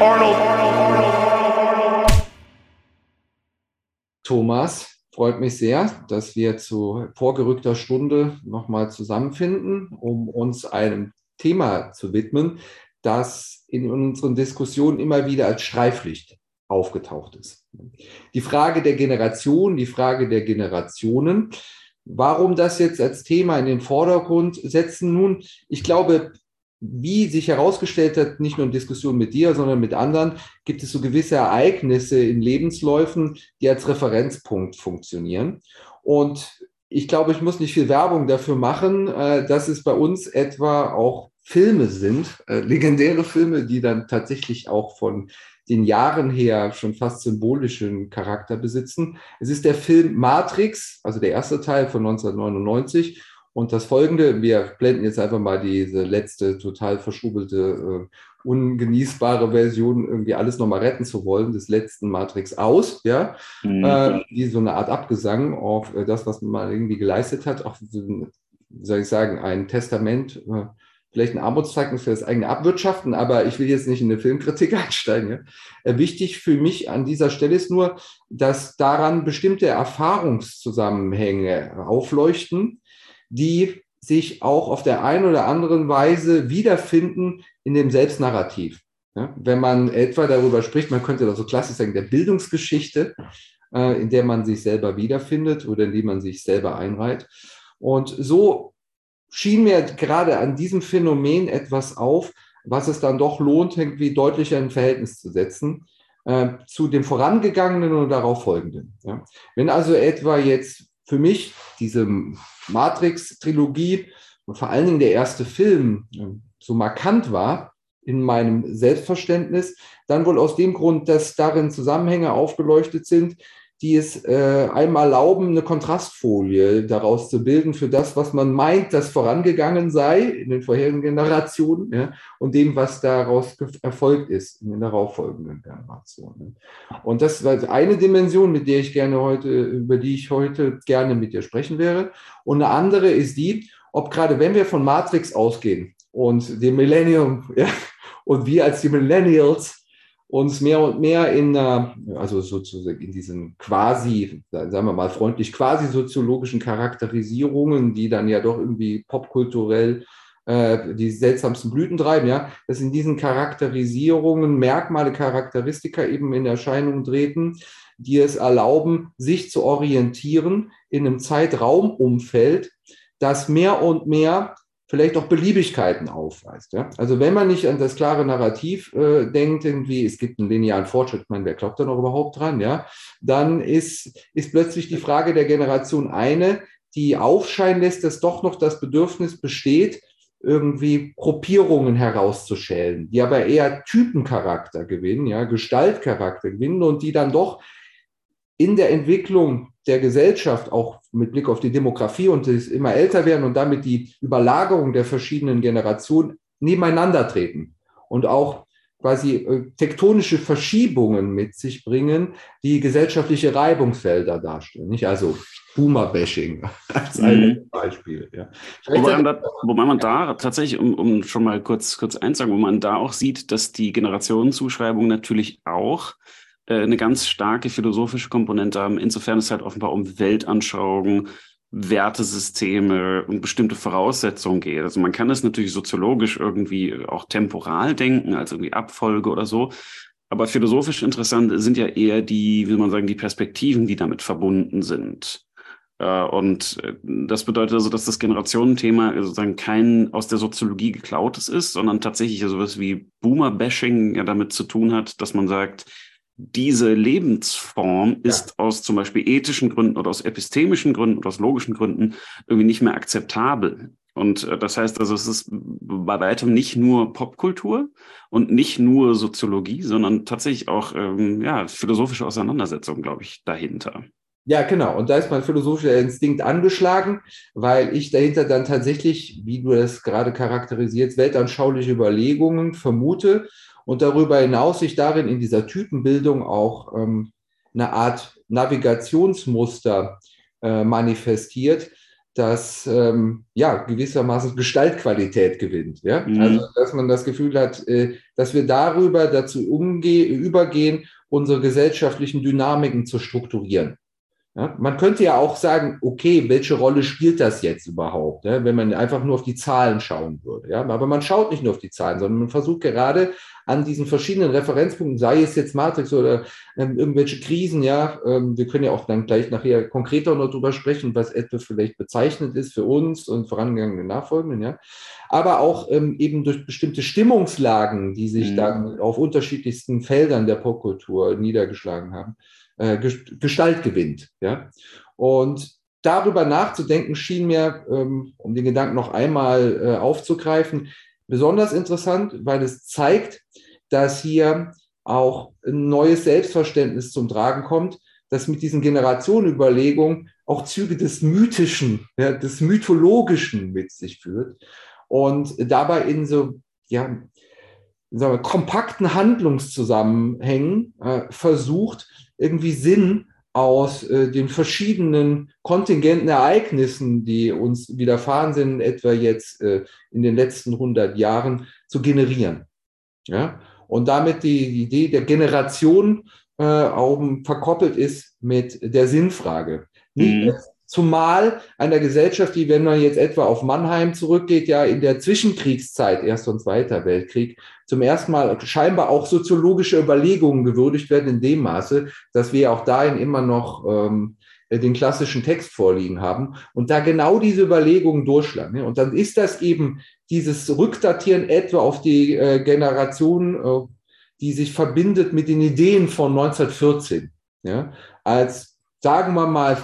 Arnold. Thomas, freut mich sehr, dass wir zu vorgerückter Stunde nochmal zusammenfinden, um uns einem Thema zu widmen, das in unseren Diskussionen immer wieder als Streiflicht aufgetaucht ist. Die Frage der Generation, die Frage der Generationen. Warum das jetzt als Thema in den Vordergrund setzen? Nun, ich glaube, wie sich herausgestellt hat, nicht nur in Diskussionen mit dir, sondern mit anderen, gibt es so gewisse Ereignisse in Lebensläufen, die als Referenzpunkt funktionieren. Und ich glaube, ich muss nicht viel Werbung dafür machen, äh, dass es bei uns etwa auch Filme sind, äh, legendäre Filme, die dann tatsächlich auch von den Jahren her schon fast symbolischen Charakter besitzen. Es ist der Film Matrix, also der erste Teil von 1999 und das folgende, wir blenden jetzt einfach mal diese letzte total verschrubelte, äh, ungenießbare Version, irgendwie alles nochmal retten zu wollen, des letzten Matrix aus, ja, mhm. äh, wie so eine Art Abgesang auf äh, das, was man irgendwie geleistet hat, auch, soll ich sagen, ein Testament, äh, vielleicht ein Armutszeugnis für das eigene Abwirtschaften, aber ich will jetzt nicht in eine Filmkritik einsteigen. Ja. Äh, wichtig für mich an dieser Stelle ist nur, dass daran bestimmte Erfahrungszusammenhänge aufleuchten, die sich auch auf der einen oder anderen Weise wiederfinden in dem Selbstnarrativ. Ja, wenn man etwa darüber spricht, man könnte das so klassisch sagen, der Bildungsgeschichte, äh, in der man sich selber wiederfindet oder in die man sich selber einreiht. Und so schien mir gerade an diesem Phänomen etwas auf, was es dann doch lohnt, irgendwie deutlicher in Verhältnis zu setzen äh, zu dem vorangegangenen und darauf folgenden. Ja. Wenn also etwa jetzt für mich diese Matrix-Trilogie und vor allen Dingen der erste Film ähm, so markant war in meinem Selbstverständnis, dann wohl aus dem Grund, dass darin Zusammenhänge aufgeleuchtet sind, die es äh, einmal erlauben, eine Kontrastfolie daraus zu bilden für das, was man meint, das vorangegangen sei in den vorherigen Generationen ja, und dem, was daraus erfolgt ist in den darauffolgenden Generationen. Und das war eine Dimension, mit der ich gerne heute, über die ich heute gerne mit dir sprechen wäre. Und eine andere ist die, ob gerade wenn wir von Matrix ausgehen und dem Millennium ja, und wir als die Millennials uns mehr und mehr in, also sozusagen in diesen quasi, sagen wir mal freundlich, quasi soziologischen Charakterisierungen, die dann ja doch irgendwie popkulturell äh, die seltsamsten Blüten treiben, ja, dass in diesen Charakterisierungen Merkmale, Charakteristika eben in Erscheinung treten, die es erlauben, sich zu orientieren in einem Zeitraumumfeld, das mehr und mehr vielleicht auch Beliebigkeiten aufweist. Ja? Also wenn man nicht an das klare Narrativ äh, denkt, irgendwie, es gibt einen linearen Fortschritt, meine, wer glaubt da noch überhaupt dran, ja, dann ist, ist plötzlich die Frage der Generation eine, die aufscheinen lässt, dass doch noch das Bedürfnis besteht, irgendwie Gruppierungen herauszuschälen, die aber eher Typencharakter gewinnen, ja, Gestaltcharakter gewinnen und die dann doch in der Entwicklung der Gesellschaft, auch mit Blick auf die Demografie und das immer älter werden und damit die Überlagerung der verschiedenen Generationen nebeneinander treten und auch quasi äh, tektonische Verschiebungen mit sich bringen, die gesellschaftliche Reibungsfelder darstellen. Nicht also Boomer-Bashing als ein mhm. Beispiel. Ja. Wobei, man da, wobei man da tatsächlich, um, um schon mal kurz, kurz einzusagen, wo man da auch sieht, dass die Generationenzuschreibung natürlich auch äh, eine ganz starke philosophische Komponente haben. Insofern es halt offenbar um Weltanschauungen, Wertesysteme und bestimmte Voraussetzungen geht. Also man kann es natürlich soziologisch irgendwie auch temporal denken, als irgendwie Abfolge oder so. Aber philosophisch interessant sind ja eher die, wie man sagen, die Perspektiven, die damit verbunden sind. Äh, und äh, das bedeutet also, dass das Generationenthema sozusagen kein aus der Soziologie geklautes ist, sondern tatsächlich so etwas wie Boomer-Bashing ja damit zu tun hat, dass man sagt, diese Lebensform ist ja. aus zum Beispiel ethischen Gründen oder aus epistemischen Gründen oder aus logischen Gründen irgendwie nicht mehr akzeptabel. Und äh, das heißt also, es ist bei weitem nicht nur Popkultur und nicht nur Soziologie, sondern tatsächlich auch ähm, ja, philosophische Auseinandersetzungen, glaube ich, dahinter. Ja, genau. Und da ist mein philosophischer Instinkt angeschlagen, weil ich dahinter dann tatsächlich, wie du das gerade charakterisierst, weltanschauliche Überlegungen vermute und darüber hinaus sich darin in dieser Typenbildung auch ähm, eine Art Navigationsmuster äh, manifestiert, das ähm, ja gewissermaßen Gestaltqualität gewinnt. Ja? Mhm. Also dass man das Gefühl hat, äh, dass wir darüber dazu umgehen, übergehen, unsere gesellschaftlichen Dynamiken zu strukturieren. Ja, man könnte ja auch sagen, okay, welche Rolle spielt das jetzt überhaupt, ja, wenn man einfach nur auf die Zahlen schauen würde. Ja? Aber man schaut nicht nur auf die Zahlen, sondern man versucht gerade an diesen verschiedenen Referenzpunkten, sei es jetzt Matrix oder ähm, irgendwelche Krisen, ja, ähm, wir können ja auch dann gleich nachher konkreter noch drüber sprechen, was etwas vielleicht bezeichnend ist für uns und vorangegangene Nachfolgenden, ja. Aber auch ähm, eben durch bestimmte Stimmungslagen, die sich mhm. dann auf unterschiedlichsten Feldern der Popkultur niedergeschlagen haben äh, Gestalt gewinnt. Ja? Und darüber nachzudenken schien mir, ähm, um den Gedanken noch einmal äh, aufzugreifen, besonders interessant, weil es zeigt, dass hier auch ein neues Selbstverständnis zum Tragen kommt, das mit diesen Generationenüberlegungen auch Züge des Mythischen, ja, des Mythologischen mit sich führt und dabei in so ja, sagen wir, kompakten Handlungszusammenhängen äh, versucht, irgendwie Sinn aus äh, den verschiedenen kontingenten Ereignissen, die uns widerfahren sind, etwa jetzt äh, in den letzten 100 Jahren, zu generieren. Ja? Und damit die Idee der Generation äh, auch verkoppelt ist mit der Sinnfrage. Mhm. Zumal einer Gesellschaft, die, wenn man jetzt etwa auf Mannheim zurückgeht, ja in der Zwischenkriegszeit, Erster und Zweiter Weltkrieg, zum ersten Mal scheinbar auch soziologische Überlegungen gewürdigt werden in dem Maße, dass wir auch dahin immer noch ähm, den klassischen Text vorliegen haben und da genau diese Überlegungen durchschlagen. Und dann ist das eben dieses Rückdatieren etwa auf die äh, Generation, äh, die sich verbindet mit den Ideen von 1914, ja, als sagen wir mal,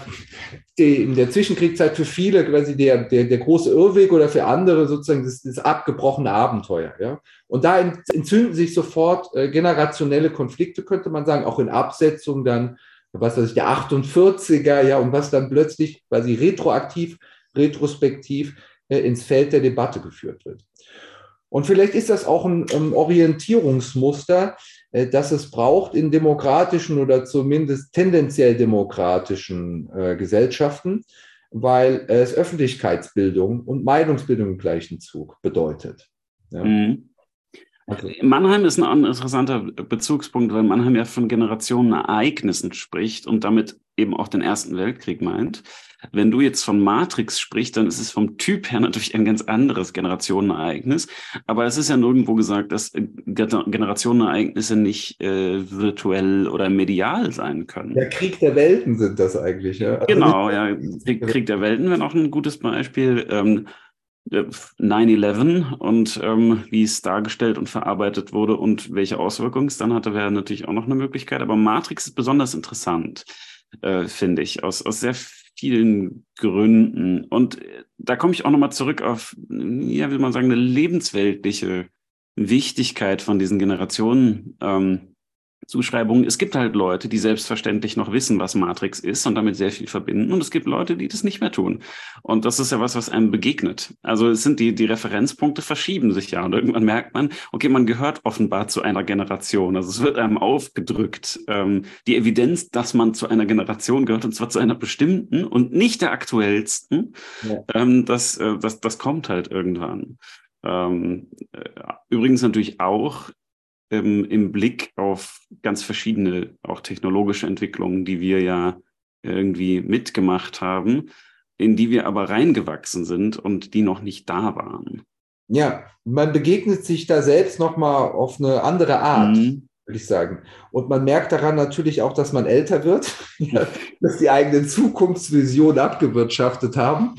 in der Zwischenkriegszeit für viele quasi der, der, der große Irrweg oder für andere sozusagen das, das abgebrochene Abenteuer. Ja? Und da entzünden sich sofort äh, generationelle Konflikte, könnte man sagen, auch in Absetzung dann, was weiß ich, der 48er, ja, und was dann plötzlich quasi retroaktiv, retrospektiv äh, ins Feld der Debatte geführt wird. Und vielleicht ist das auch ein, ein Orientierungsmuster, äh, das es braucht in demokratischen oder zumindest tendenziell demokratischen äh, Gesellschaften, weil es Öffentlichkeitsbildung und Meinungsbildung im gleichen Zug bedeutet. Ja. Mhm. Also. Mannheim ist ein interessanter Bezugspunkt, weil Mannheim ja von Generationenereignissen spricht und damit eben auch den Ersten Weltkrieg meint. Wenn du jetzt von Matrix sprichst, dann ist es vom Typ her natürlich ein ganz anderes Generationenereignis. Aber es ist ja nirgendwo gesagt, dass äh, Generationenereignisse nicht äh, virtuell oder medial sein können. Der Krieg der Welten sind das eigentlich, ja. Also genau, ja. Krieg, Krieg der Welten wäre auch ein gutes Beispiel. Ähm, 9-11 und ähm, wie es dargestellt und verarbeitet wurde und welche Auswirkungen es dann hatte, wäre natürlich auch noch eine Möglichkeit. Aber Matrix ist besonders interessant, äh, finde ich, aus, aus sehr vielen Gründen. Und äh, da komme ich auch nochmal zurück auf, ja, wie man sagen, eine lebensweltliche Wichtigkeit von diesen Generationen. Ähm, Zuschreibungen. Es gibt halt Leute, die selbstverständlich noch wissen, was Matrix ist und damit sehr viel verbinden. Und es gibt Leute, die das nicht mehr tun. Und das ist ja was, was einem begegnet. Also es sind die, die Referenzpunkte verschieben sich ja. Und irgendwann merkt man, okay, man gehört offenbar zu einer Generation. Also es wird einem aufgedrückt. Ähm, die Evidenz, dass man zu einer Generation gehört, und zwar zu einer bestimmten und nicht der aktuellsten, ja. ähm, das, äh, das, das kommt halt irgendwann. Ähm, äh, übrigens natürlich auch ähm, im Blick auf ganz verschiedene, auch technologische Entwicklungen, die wir ja irgendwie mitgemacht haben, in die wir aber reingewachsen sind und die noch nicht da waren. Ja, man begegnet sich da selbst nochmal auf eine andere Art. Mhm würde ich sagen. Und man merkt daran natürlich auch, dass man älter wird, dass die eigenen Zukunftsvisionen abgewirtschaftet haben,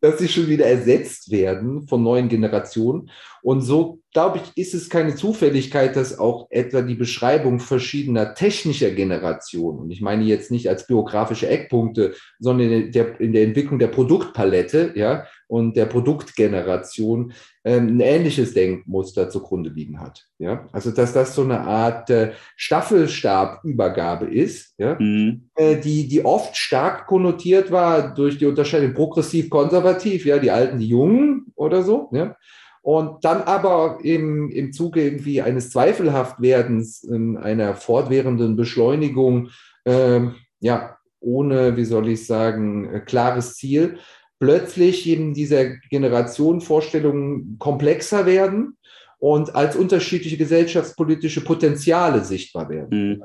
dass sie schon wieder ersetzt werden von neuen Generationen. Und so, glaube ich, ist es keine Zufälligkeit, dass auch etwa die Beschreibung verschiedener technischer Generationen, und ich meine jetzt nicht als biografische Eckpunkte, sondern in der, in der Entwicklung der Produktpalette, ja, und der Produktgeneration ähm, ein ähnliches Denkmuster zugrunde liegen hat. Ja? Also dass das so eine Art äh, Staffelstabübergabe ist, ja? Mhm. Äh, die, die oft stark konnotiert war durch die Unterscheidung progressiv-konservativ, ja, die Alten, die Jungen oder so. Ja? Und dann aber im, im Zuge irgendwie eines Zweifelhaftwerdens, in einer fortwährenden Beschleunigung, ähm, ja, ohne, wie soll ich sagen, äh, klares Ziel, plötzlich eben diese Generationenvorstellungen komplexer werden und als unterschiedliche gesellschaftspolitische Potenziale sichtbar werden. Mhm.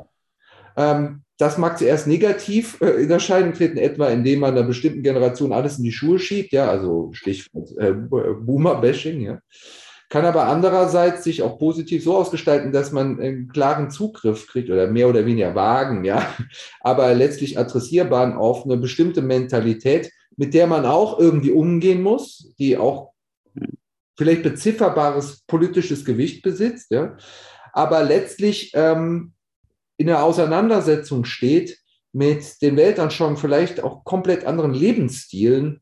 Ähm, das mag zuerst negativ äh, in Erscheinung treten, etwa indem man einer bestimmten Generation alles in die Schuhe schiebt, ja, also Stichwort äh, Boomer-Bashing, ja. Kann aber andererseits sich auch positiv so ausgestalten, dass man einen klaren Zugriff kriegt oder mehr oder weniger Wagen, ja, aber letztlich adressierbaren auf eine bestimmte Mentalität, mit der man auch irgendwie umgehen muss, die auch vielleicht bezifferbares politisches Gewicht besitzt, ja, aber letztlich ähm, in der Auseinandersetzung steht mit den Weltanschauungen, vielleicht auch komplett anderen Lebensstilen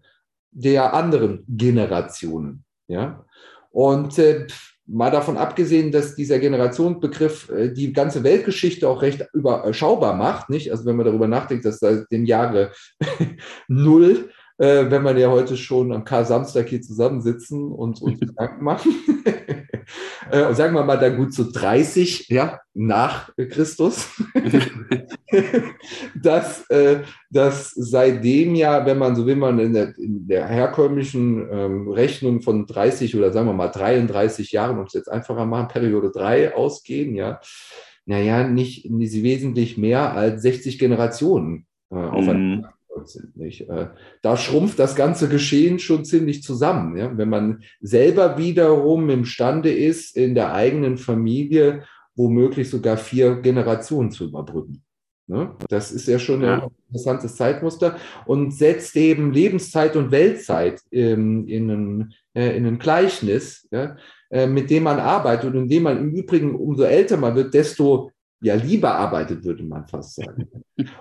der anderen Generationen. Ja? Und äh, mal davon abgesehen, dass dieser Generationsbegriff äh, die ganze Weltgeschichte auch recht überschaubar macht, nicht? Also wenn man darüber nachdenkt, dass seit dem Jahre Null äh, wenn man ja heute schon am Kar-Samstag hier zusammensitzen und uns Gedanken machen. äh, sagen wir mal dann gut so 30, ja, nach Christus. dass, äh, dass seitdem ja, wenn man so will, man in der, in der herkömmlichen ähm, Rechnung von 30 oder sagen wir mal 33 Jahren, um es jetzt einfacher machen, Periode 3 ausgehen, ja, naja, nicht, nicht wesentlich mehr als 60 Generationen äh, aufeinander sind. Nicht? Äh, da schrumpft das ganze Geschehen schon ziemlich zusammen. Ja? Wenn man selber wiederum imstande ist, in der eigenen Familie womöglich sogar vier Generationen zu überbrücken. Ne? Das ist ja schon ja. ein interessantes Zeitmuster und setzt eben Lebenszeit und Weltzeit ähm, in, ein, äh, in ein Gleichnis, ja? äh, mit dem man arbeitet und in dem man im Übrigen, umso älter man wird, desto ja lieber arbeitet, würde man fast sagen.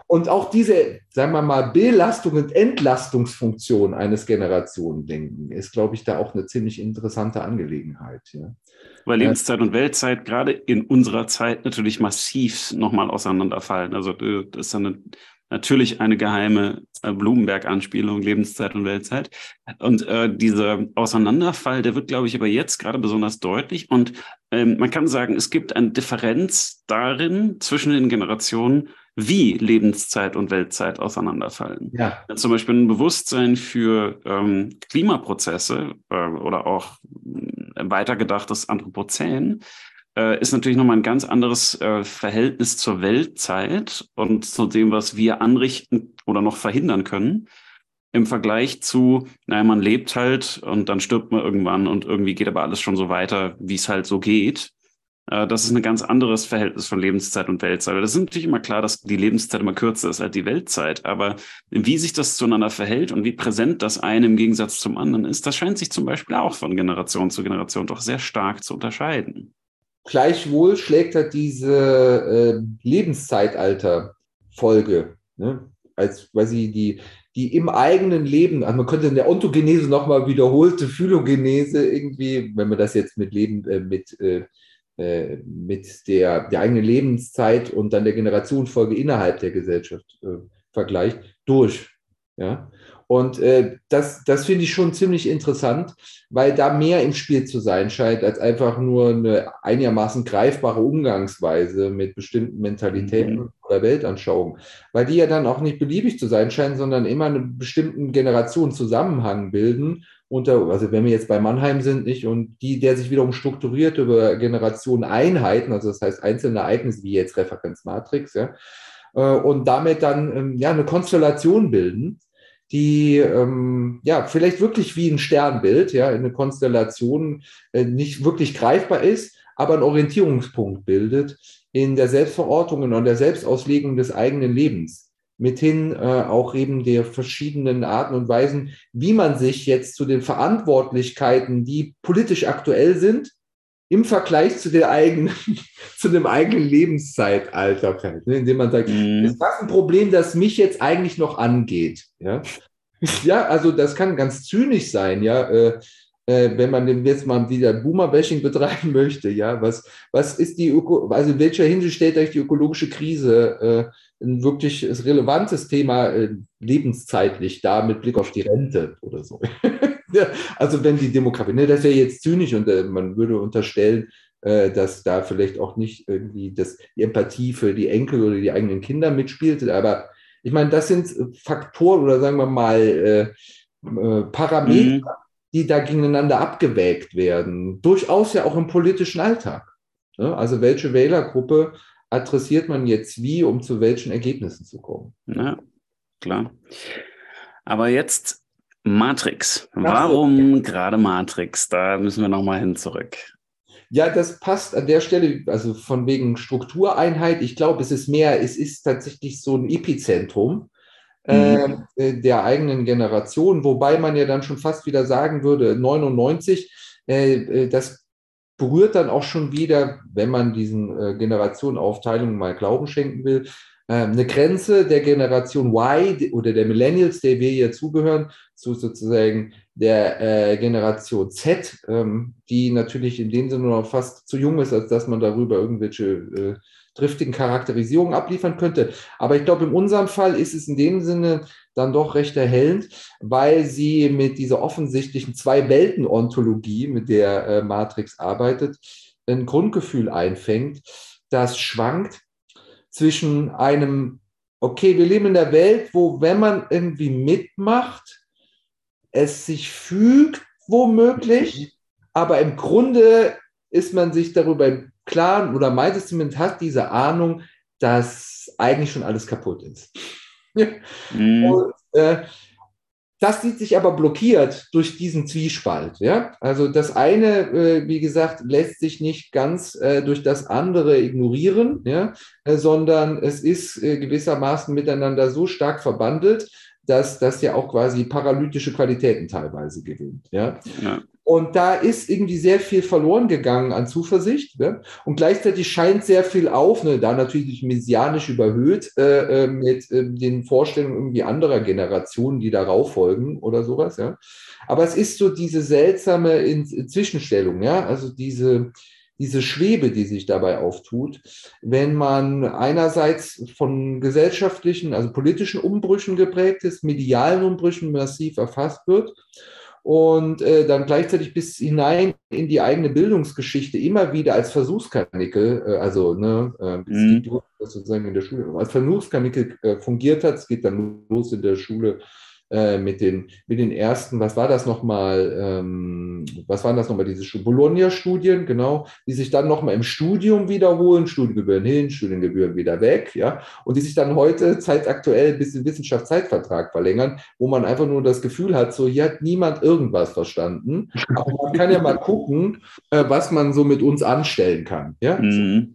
Und auch diese, sagen wir mal, Belastung und Entlastungsfunktion eines Generationendenken ist, glaube ich, da auch eine ziemlich interessante Angelegenheit. Ja. Weil Lebenszeit und Weltzeit gerade in unserer Zeit natürlich massiv nochmal auseinanderfallen. Also äh, das ist eine natürlich eine geheime äh, Blumenberg-Anspielung, Lebenszeit und Weltzeit. Und äh, dieser Auseinanderfall, der wird, glaube ich, aber jetzt gerade besonders deutlich. Und ähm, man kann sagen, es gibt eine Differenz darin zwischen den Generationen, wie Lebenszeit und Weltzeit auseinanderfallen. Ja. Zum Beispiel ein Bewusstsein für ähm, Klimaprozesse äh, oder auch äh, weitergedachtes Anthropozän äh, ist natürlich nochmal ein ganz anderes äh, Verhältnis zur Weltzeit und zu dem, was wir anrichten oder noch verhindern können. Im Vergleich zu, naja, man lebt halt und dann stirbt man irgendwann und irgendwie geht aber alles schon so weiter, wie es halt so geht. Äh, das ist ein ganz anderes Verhältnis von Lebenszeit und Weltzeit. Das ist natürlich immer klar, dass die Lebenszeit immer kürzer ist als die Weltzeit. Aber wie sich das zueinander verhält und wie präsent das eine im Gegensatz zum anderen ist, das scheint sich zum Beispiel auch von Generation zu Generation doch sehr stark zu unterscheiden. Gleichwohl schlägt er diese äh, Lebenszeitalter-Folge, ne? als quasi die, die im eigenen Leben, also man könnte in der Ontogenese nochmal wiederholte Phylogenese irgendwie, wenn man das jetzt mit Leben, äh, mit, äh, äh, mit der, der eigenen Lebenszeit und dann der Generationenfolge innerhalb der Gesellschaft äh, vergleicht, durch. Ja? Und äh, das, das finde ich schon ziemlich interessant, weil da mehr im Spiel zu sein scheint, als einfach nur eine einigermaßen greifbare Umgangsweise mit bestimmten Mentalitäten mhm. oder Weltanschauungen. Weil die ja dann auch nicht beliebig zu sein scheinen, sondern immer einen bestimmten Generationenzusammenhang bilden. Unter, also wenn wir jetzt bei Mannheim sind, nicht, und die, der sich wiederum strukturiert über Generationeneinheiten, also das heißt einzelne Ereignisse wie jetzt Referenzmatrix, ja, äh, und damit dann ähm, ja eine Konstellation bilden die ähm, ja vielleicht wirklich wie ein Sternbild, ja, eine Konstellation äh, nicht wirklich greifbar ist, aber einen Orientierungspunkt bildet in der Selbstverortung und der Selbstauslegung des eigenen Lebens. Mithin äh, auch eben der verschiedenen Arten und Weisen, wie man sich jetzt zu den Verantwortlichkeiten, die politisch aktuell sind, im Vergleich zu der eigenen, zu dem eigenen Lebenszeitalter fällt, ne? indem man sagt, mhm. ist das ein Problem, das mich jetzt eigentlich noch angeht? Ja, ja also das kann ganz zynisch sein, ja. Äh, äh, wenn man jetzt mal wieder Boomer-Bashing betreiben möchte, ja, was, was ist die Öko, also in welcher Hinsicht stellt euch die ökologische Krise äh, ein wirklich relevantes Thema äh, lebenszeitlich da mit Blick auf die Rente oder so? also wenn die Demografie, ne, das wäre jetzt zynisch und äh, man würde unterstellen, äh, dass da vielleicht auch nicht irgendwie das, die Empathie für die Enkel oder die eigenen Kinder mitspielt. Aber ich meine, das sind Faktoren oder sagen wir mal, äh, äh, Parameter, mhm. die da gegeneinander abgewägt werden. Durchaus ja auch im politischen Alltag. Ne? Also welche Wählergruppe adressiert man jetzt wie, um zu welchen Ergebnissen zu kommen? Ja, klar. Aber jetzt Matrix. Warum gerade Matrix? Da müssen wir nochmal hin zurück. Ja, das passt an der Stelle, also von wegen Struktureinheit. Ich glaube, es ist mehr, es ist tatsächlich so ein Epizentrum mhm. äh, der eigenen Generation, wobei man ja dann schon fast wieder sagen würde, 99, äh, äh, das berührt dann auch schon wieder, wenn man diesen äh, Generationenaufteilungen mal Glauben schenken will, ähm, eine Grenze der Generation Y oder der Millennials, der wir hier zugehören, zu sozusagen der äh, Generation Z, ähm, die natürlich in dem Sinne noch fast zu jung ist, als dass man darüber irgendwelche äh, driftigen Charakterisierungen abliefern könnte. Aber ich glaube, in unserem Fall ist es in dem Sinne dann doch recht erhellend, weil sie mit dieser offensichtlichen Zwei-Welten-Ontologie, mit der äh, Matrix arbeitet, ein Grundgefühl einfängt, das schwankt zwischen einem, okay, wir leben in der Welt, wo, wenn man irgendwie mitmacht, es sich fügt, womöglich, aber im Grunde ist man sich darüber im Klaren oder meint es zumindest, hat diese Ahnung, dass eigentlich schon alles kaputt ist. mhm. Und, äh, das sieht sich aber blockiert durch diesen Zwiespalt. Ja? Also das eine, äh, wie gesagt, lässt sich nicht ganz äh, durch das andere ignorieren, ja? Äh, sondern es ist äh, gewissermaßen miteinander so stark verbandelt, dass das ja auch quasi paralytische Qualitäten teilweise gewinnt. Ja? ja. Und da ist irgendwie sehr viel verloren gegangen an Zuversicht. Ne? Und gleichzeitig scheint sehr viel auf, ne? da natürlich messianisch überhöht, äh, äh, mit äh, den Vorstellungen irgendwie anderer Generationen, die darauf folgen oder sowas. Ja? Aber es ist so diese seltsame In Zwischenstellung, ja, also diese, diese Schwebe, die sich dabei auftut, wenn man einerseits von gesellschaftlichen, also politischen Umbrüchen geprägt ist, medialen Umbrüchen massiv erfasst wird und äh, dann gleichzeitig bis hinein in die eigene Bildungsgeschichte immer wieder als Versuchskanickel, äh, also ne, äh, mhm. sozusagen in der Schule, als Versuchskanickel äh, fungiert hat. Es geht dann los in der Schule äh, mit, den, mit den ersten, was war das nochmal, ähm, was waren das nochmal, diese Bologna-Studien, genau, die sich dann nochmal im Studium wiederholen, Studiengebühren hin, Studiengebühren wieder weg, ja, und die sich dann heute zeitaktuell bis den Wissenschaftszeitvertrag verlängern, wo man einfach nur das Gefühl hat, so hier hat niemand irgendwas verstanden, aber man kann ja mal gucken, äh, was man so mit uns anstellen kann, ja. Mhm.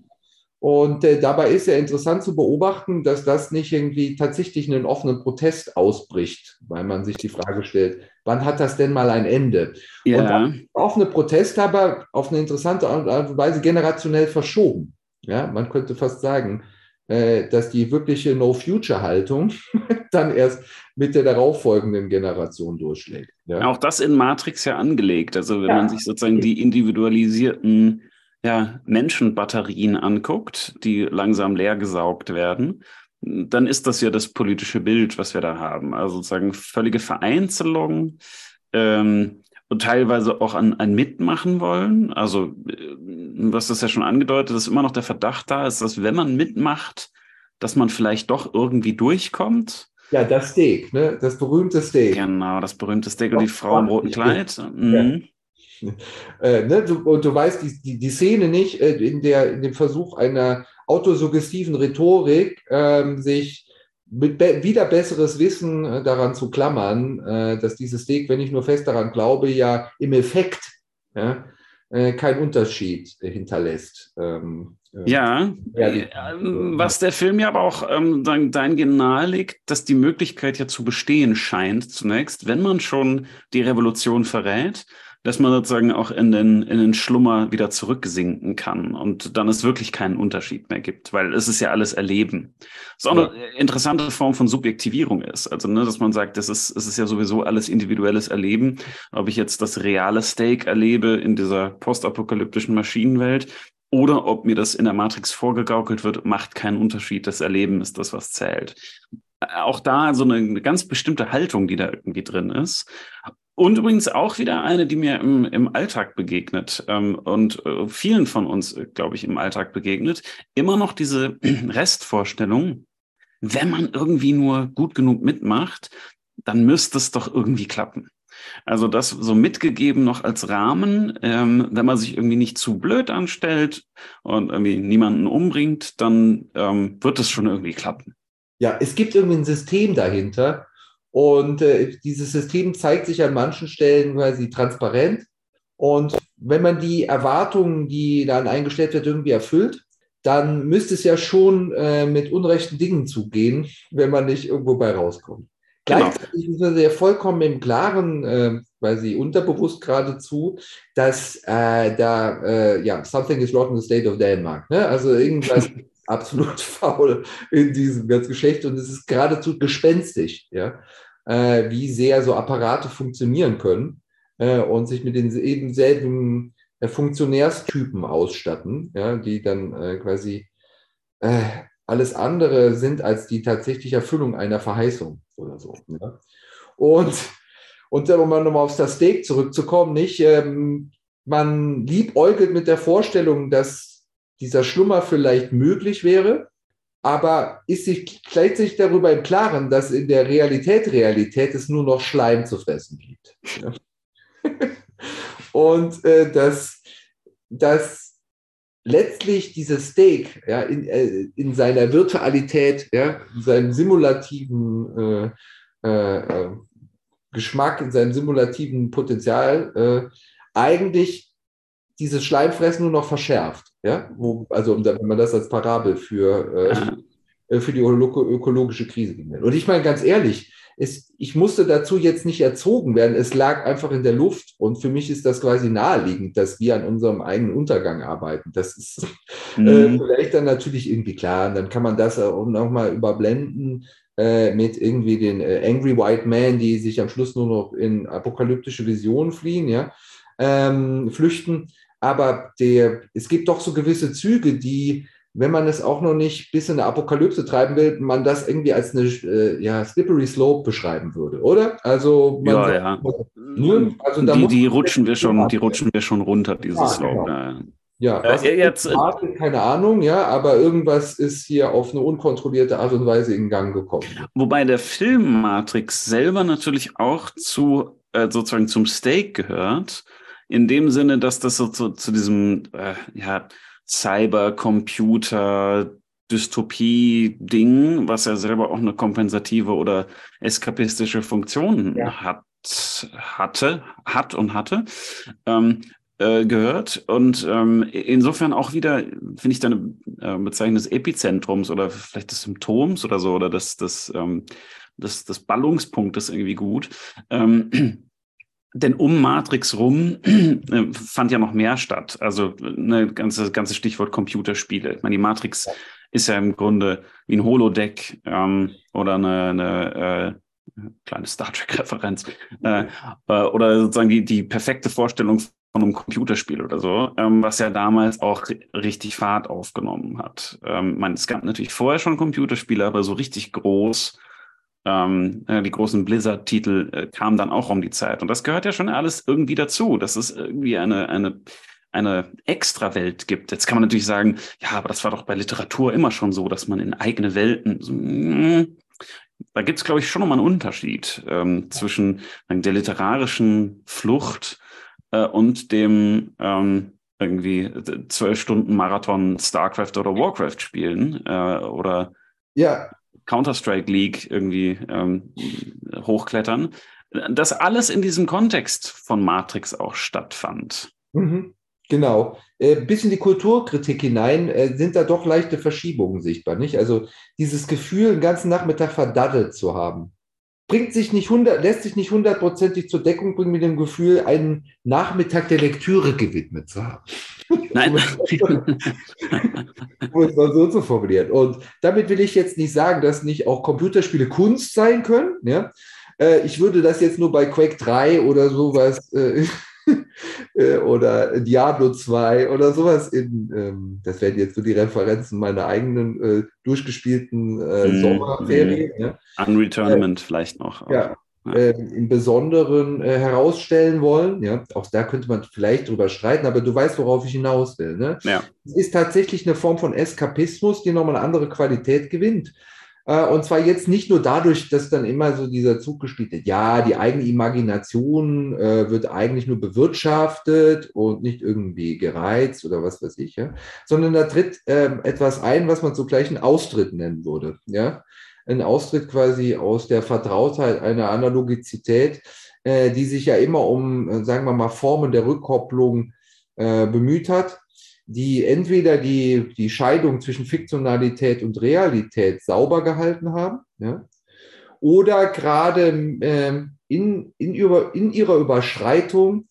Und äh, dabei ist ja interessant zu beobachten, dass das nicht irgendwie tatsächlich einen offenen Protest ausbricht, weil man sich die Frage stellt, wann hat das denn mal ein Ende? Ja. Und offene Protest aber auf eine interessante Art und Weise generationell verschoben. Ja, man könnte fast sagen, äh, dass die wirkliche No-Future-Haltung dann erst mit der darauffolgenden Generation durchschlägt. Ja. Auch das in Matrix ja angelegt. Also wenn ja. man sich sozusagen die individualisierten ja, Menschenbatterien anguckt, die langsam leer gesaugt werden, dann ist das ja das politische Bild, was wir da haben. Also sozusagen völlige Vereinzelung ähm, und teilweise auch an ein Mitmachen wollen. Also, äh, was das ja schon angedeutet, dass immer noch der Verdacht da ist, dass wenn man mitmacht, dass man vielleicht doch irgendwie durchkommt. Ja, das Steak, ne? das berühmte Steak. Genau, das berühmte Steak und die Frau im roten Kleid. Mhm. Äh, ne, du, und du weißt die, die, die Szene nicht äh, in, der, in dem Versuch einer autosuggestiven Rhetorik, ähm, sich mit be wieder besseres Wissen äh, daran zu klammern, äh, dass dieses Steak, wenn ich nur fest daran glaube, ja im Effekt ja, äh, keinen Unterschied hinterlässt. Ähm, äh, ja, was der Film ja aber auch ähm, dahingehend nahelegt, dass die Möglichkeit ja zu bestehen scheint, zunächst, wenn man schon die Revolution verrät, dass man sozusagen auch in den, in den Schlummer wieder zurücksinken kann und dann es wirklich keinen Unterschied mehr gibt, weil es ist ja alles Erleben. Was auch ja. eine interessante Form von Subjektivierung ist. Also, ne, dass man sagt, das ist, es ist ja sowieso alles individuelles Erleben. Ob ich jetzt das reale Steak erlebe in dieser postapokalyptischen Maschinenwelt oder ob mir das in der Matrix vorgegaukelt wird, macht keinen Unterschied. Das Erleben ist das, was zählt auch da so eine ganz bestimmte Haltung, die da irgendwie drin ist. Und übrigens auch wieder eine, die mir im, im Alltag begegnet ähm, und äh, vielen von uns, äh, glaube ich, im Alltag begegnet. Immer noch diese Restvorstellung, wenn man irgendwie nur gut genug mitmacht, dann müsste es doch irgendwie klappen. Also das so mitgegeben noch als Rahmen, ähm, wenn man sich irgendwie nicht zu blöd anstellt und irgendwie niemanden umbringt, dann ähm, wird es schon irgendwie klappen. Ja, es gibt irgendwie ein System dahinter und äh, dieses System zeigt sich an manchen Stellen quasi transparent und wenn man die Erwartungen, die dann eingestellt wird, irgendwie erfüllt, dann müsste es ja schon äh, mit unrechten Dingen zugehen, wenn man nicht irgendwo bei rauskommt. Genau. Gleichzeitig ist man ja vollkommen im Klaren, äh, weil sie unterbewusst geradezu, dass äh, da, äh, ja, something is wrong in the state of Denmark. Ne? Also irgendwas absolut faul in diesem ganzen Geschäft und es ist geradezu gespenstisch, ja, äh, wie sehr so Apparate funktionieren können äh, und sich mit den eben selben äh, Funktionärstypen ausstatten, ja, die dann äh, quasi äh, alles andere sind als die tatsächliche Erfüllung einer Verheißung oder so. Ja. Und, und um nochmal auf das Steak zurückzukommen, nicht, ähm, man liebäugelt mit der Vorstellung, dass dieser Schlummer vielleicht möglich wäre, aber ist sich gleichzeitig darüber im Klaren, dass in der Realität Realität es nur noch Schleim zu fressen gibt. Und äh, dass, dass letztlich dieses Steak ja, in, äh, in seiner Virtualität, ja, in seinem simulativen äh, äh, äh Geschmack, in seinem simulativen Potenzial äh, eigentlich dieses Schleimfressen nur noch verschärft. Ja? Wo, also wenn man das als Parabel für, äh, für die ökologische Krise nennt. Und ich meine ganz ehrlich, es, ich musste dazu jetzt nicht erzogen werden. Es lag einfach in der Luft. Und für mich ist das quasi naheliegend, dass wir an unserem eigenen Untergang arbeiten. Das ist äh, mhm. äh, vielleicht dann natürlich irgendwie klar. Und dann kann man das auch nochmal überblenden äh, mit irgendwie den äh, Angry White Man, die sich am Schluss nur noch in apokalyptische Visionen fliehen, ja, ähm, flüchten. Aber der, es gibt doch so gewisse Züge, die wenn man es auch noch nicht bis in der Apokalypse treiben will, man das irgendwie als eine äh, ja, slippery slope beschreiben würde, oder? Also ja, sagt, ja. Nur, also die, die rutschen wir schon, die rutschen wir schon runter, dieses ja, Slope. Genau. Ja, was äh, jetzt, Art, keine Ahnung, ja, aber irgendwas ist hier auf eine unkontrollierte Art und Weise in Gang gekommen. Wobei der Film Matrix selber natürlich auch zu äh, sozusagen zum Steak gehört, in dem Sinne, dass das so zu, zu diesem äh, ja Cybercomputer, Dystopie-Ding, was ja selber auch eine kompensative oder eskapistische Funktion ja. hat, hatte, hat und hatte, ähm, äh, gehört. Und ähm, insofern auch wieder, finde ich, deine äh, Bezeichnung des Epizentrums oder vielleicht des Symptoms oder so, oder des, des, ähm, des, des Ballungspunktes irgendwie gut. Ähm, denn um Matrix rum äh, fand ja noch mehr statt. Also eine ganze, ganze Stichwort Computerspiele. Ich meine, die Matrix ist ja im Grunde wie ein Holodeck ähm, oder eine, eine äh, kleine Star Trek-Referenz äh, äh, oder sozusagen die, die perfekte Vorstellung von einem Computerspiel oder so, ähm, was ja damals auch richtig Fahrt aufgenommen hat. Ähm, meine, es gab natürlich vorher schon Computerspiele, aber so richtig groß ähm, äh, die großen Blizzard-Titel äh, kamen dann auch um die Zeit. Und das gehört ja schon alles irgendwie dazu, dass es irgendwie eine, eine, eine Extrawelt gibt. Jetzt kann man natürlich sagen, ja, aber das war doch bei Literatur immer schon so, dass man in eigene Welten. So, mm, da gibt es, glaube ich, schon nochmal einen Unterschied ähm, zwischen der literarischen Flucht äh, und dem ähm, irgendwie äh, zwölf Stunden Marathon StarCraft oder Warcraft spielen äh, oder ja. Counter-Strike League irgendwie ähm, hochklettern. Das alles in diesem Kontext von Matrix auch stattfand. Mhm, genau. Äh, bis in die Kulturkritik hinein äh, sind da doch leichte Verschiebungen sichtbar, nicht? Also dieses Gefühl, den ganzen Nachmittag verdaddelt zu haben bringt sich nicht 100, lässt sich nicht hundertprozentig zur Deckung bringen mit dem Gefühl, einen Nachmittag der Lektüre gewidmet zu haben. Nein. um es mal so zu formulieren. Und damit will ich jetzt nicht sagen, dass nicht auch Computerspiele Kunst sein können. Ja? Äh, ich würde das jetzt nur bei Quake 3 oder sowas äh, äh, oder Diablo 2 oder sowas in, ähm, das werden jetzt so die Referenzen meiner eigenen äh, durchgespielten äh, mm, Sommerferien. Mm. Ja. Unreal Tournament vielleicht noch. Auch. Ja, äh, im Besonderen äh, herausstellen wollen. Ja, auch da könnte man vielleicht drüber streiten, aber du weißt, worauf ich hinaus will. Ne? Ja. Es ist tatsächlich eine Form von Eskapismus, die nochmal eine andere Qualität gewinnt. Äh, und zwar jetzt nicht nur dadurch, dass dann immer so dieser Zug gespielt wird, ja, die eigene Imagination äh, wird eigentlich nur bewirtschaftet und nicht irgendwie gereizt oder was weiß ich, ja, sondern da tritt äh, etwas ein, was man zugleich einen Austritt nennen würde, ja. Ein Austritt quasi aus der Vertrautheit einer Analogizität, äh, die sich ja immer um, äh, sagen wir mal, Formen der Rückkopplung äh, bemüht hat die entweder die, die Scheidung zwischen Fiktionalität und Realität sauber gehalten haben, ja, oder gerade äh, in, in, über, in ihrer Überschreitung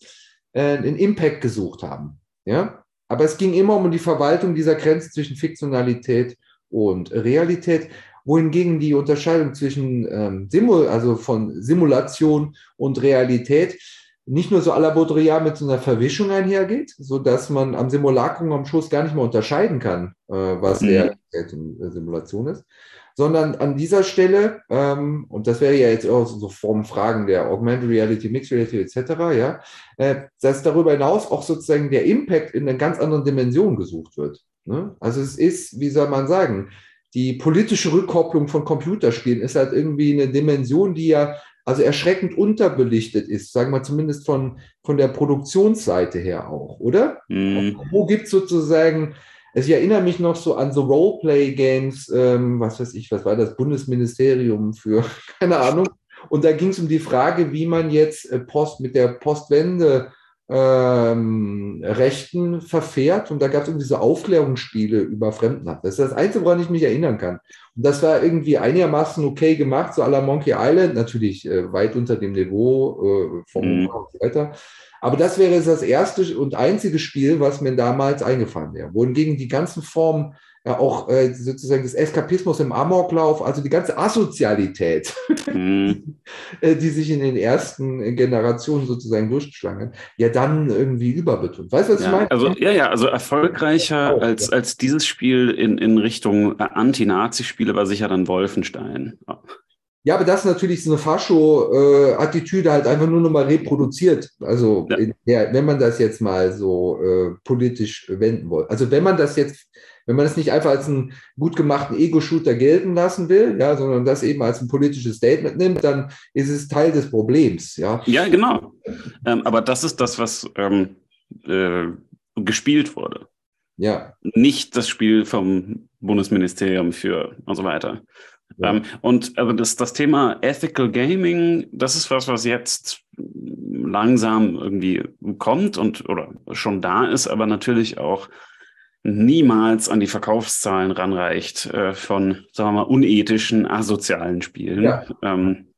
äh, einen Impact gesucht haben. Ja? Aber es ging immer um die Verwaltung dieser Grenze zwischen Fiktionalität und Realität, wohingegen die Unterscheidung zwischen ähm, Simul also von Simulation und Realität nicht nur so à la Baudrillard mit so einer Verwischung einhergeht, so dass man am Simulacrum am Schluss gar nicht mehr unterscheiden kann, äh, was mhm. Realität und äh, Simulation ist, sondern an dieser Stelle, ähm, und das wäre ja jetzt auch so Formen Fragen der Augmented Reality, Mixed Reality etc., ja, äh, dass darüber hinaus auch sozusagen der Impact in einer ganz anderen Dimension gesucht wird. Ne? Also es ist, wie soll man sagen, die politische Rückkopplung von Computerspielen ist halt irgendwie eine Dimension, die ja also erschreckend unterbelichtet ist, sagen wir zumindest von, von der Produktionsseite her auch, oder? Mm. Wo gibt es sozusagen, also ich erinnere mich noch so an so Roleplay-Games, ähm, was weiß ich, was war das Bundesministerium für, keine Ahnung. Und da ging es um die Frage, wie man jetzt äh, Post mit der Postwende ähm, Rechten verfährt. Und da gab es irgendwie so Aufklärungsspiele über Fremdenhaft. Das ist das Einzige, woran ich mich erinnern kann. Und das war irgendwie einigermaßen okay gemacht, so à la Monkey Island, natürlich äh, weit unter dem Niveau äh, vom mhm. und so weiter. Aber das wäre das erste und einzige Spiel, was mir damals eingefallen wäre. Wohingegen die ganzen Formen ja, auch äh, sozusagen des Eskapismus im Amoklauf, also die ganze Asozialität, mhm. Äh, die sich in den ersten Generationen sozusagen durchgeschlagen hat, ja dann irgendwie überbetont. Weißt du, was ja, ich meine? Also, ja, ja, also erfolgreicher auch, als, ja. als dieses Spiel in, in Richtung äh, Anti-Nazi-Spiele war sicher dann Wolfenstein. Ja. Ja, aber das ist natürlich so eine Fascho-Attitüde halt einfach nur nochmal reproduziert. Also, ja. der, wenn man das jetzt mal so äh, politisch wenden wollte. Also, wenn man das jetzt wenn man es nicht einfach als einen gut gemachten Ego-Shooter gelten lassen will, ja, sondern das eben als ein politisches Statement nimmt, dann ist es Teil des Problems. Ja, ja genau. Ähm, aber das ist das, was ähm, äh, gespielt wurde. Ja. Nicht das Spiel vom Bundesministerium für und so weiter. Ja. Ähm, und also das, das Thema Ethical Gaming, das ist was, was jetzt langsam irgendwie kommt und oder schon da ist, aber natürlich auch niemals an die Verkaufszahlen ranreicht äh, von, sagen wir mal, unethischen, asozialen Spielen. Ja. Ähm,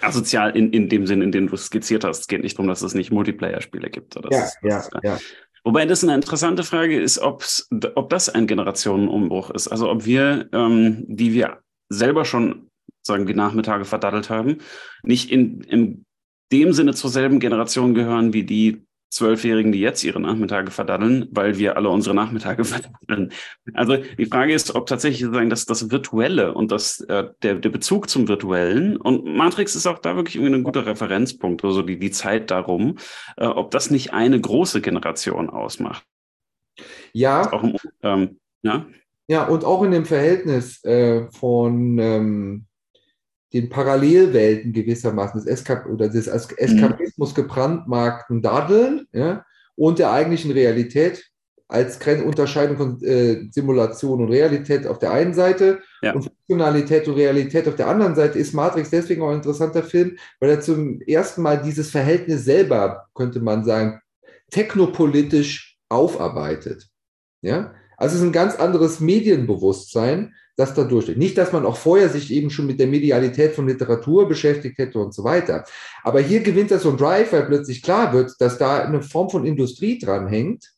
asozial in, in dem Sinn, in dem du es skizziert hast. Es geht nicht darum, dass es nicht Multiplayer-Spiele gibt. Das ja, das ja, ist, ja. Wobei das eine interessante Frage ist, ob's, ob das ein Generationenumbruch ist. Also ob wir, ähm, die wir selber schon, sagen die Nachmittage verdattelt haben, nicht in, in dem Sinne zur selben Generation gehören wie die Zwölfjährigen, die jetzt ihre Nachmittage verdaddeln, weil wir alle unsere Nachmittage verdaddeln. Also die Frage ist, ob tatsächlich sozusagen das, das Virtuelle und das, äh, der, der Bezug zum Virtuellen und Matrix ist auch da wirklich irgendwie ein guter Referenzpunkt, also die, die Zeit darum, äh, ob das nicht eine große Generation ausmacht. Ja. Auch im, ähm, ja. Ja, und auch in dem Verhältnis äh, von ähm, den Parallelwelten gewissermaßen des, Eskap oder des Eskapismus gebrandmarkten Daddeln ja, und der eigentlichen Realität als Unterscheidung von äh, Simulation und Realität auf der einen Seite ja. und Funktionalität und Realität auf der anderen Seite ist Matrix deswegen auch ein interessanter Film, weil er zum ersten Mal dieses Verhältnis selber, könnte man sagen, technopolitisch aufarbeitet. Ja? Also es ist ein ganz anderes Medienbewusstsein, das da durchsteht. Nicht, dass man auch vorher sich eben schon mit der Medialität von Literatur beschäftigt hätte und so weiter. Aber hier gewinnt das so ein Drive, weil plötzlich klar wird, dass da eine Form von Industrie dranhängt,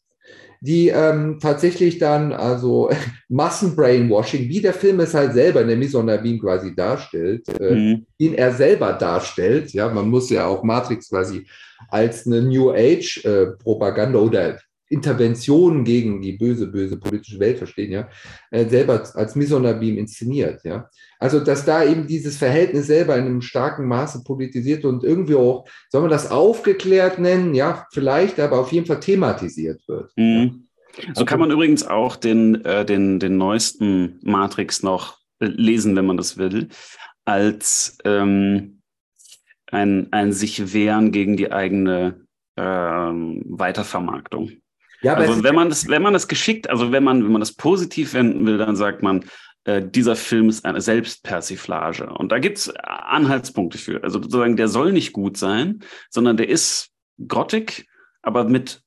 die ähm, tatsächlich dann also Massenbrainwashing, wie der Film es halt selber in der Abîme quasi darstellt, äh, mhm. ihn er selber darstellt. Ja, man muss ja auch Matrix quasi als eine New Age äh, Propaganda oder Interventionen gegen die böse, böse politische Welt verstehen, ja, äh, selber als Misonabim inszeniert, ja. Also, dass da eben dieses Verhältnis selber in einem starken Maße politisiert und irgendwie auch, soll man das aufgeklärt nennen, ja, vielleicht, aber auf jeden Fall thematisiert wird. Mhm. So kann man übrigens auch den, äh, den, den neuesten Matrix noch äh, lesen, wenn man das will, als ähm, ein, ein sich wehren gegen die eigene ähm, Weitervermarktung. Ja, also wenn man das, wenn man das geschickt, also wenn man, wenn man das positiv wenden will, dann sagt man, äh, dieser Film ist eine Selbstpersiflage. Und da gibt es Anhaltspunkte für. Also sozusagen, der soll nicht gut sein, sondern der ist grottig, aber mit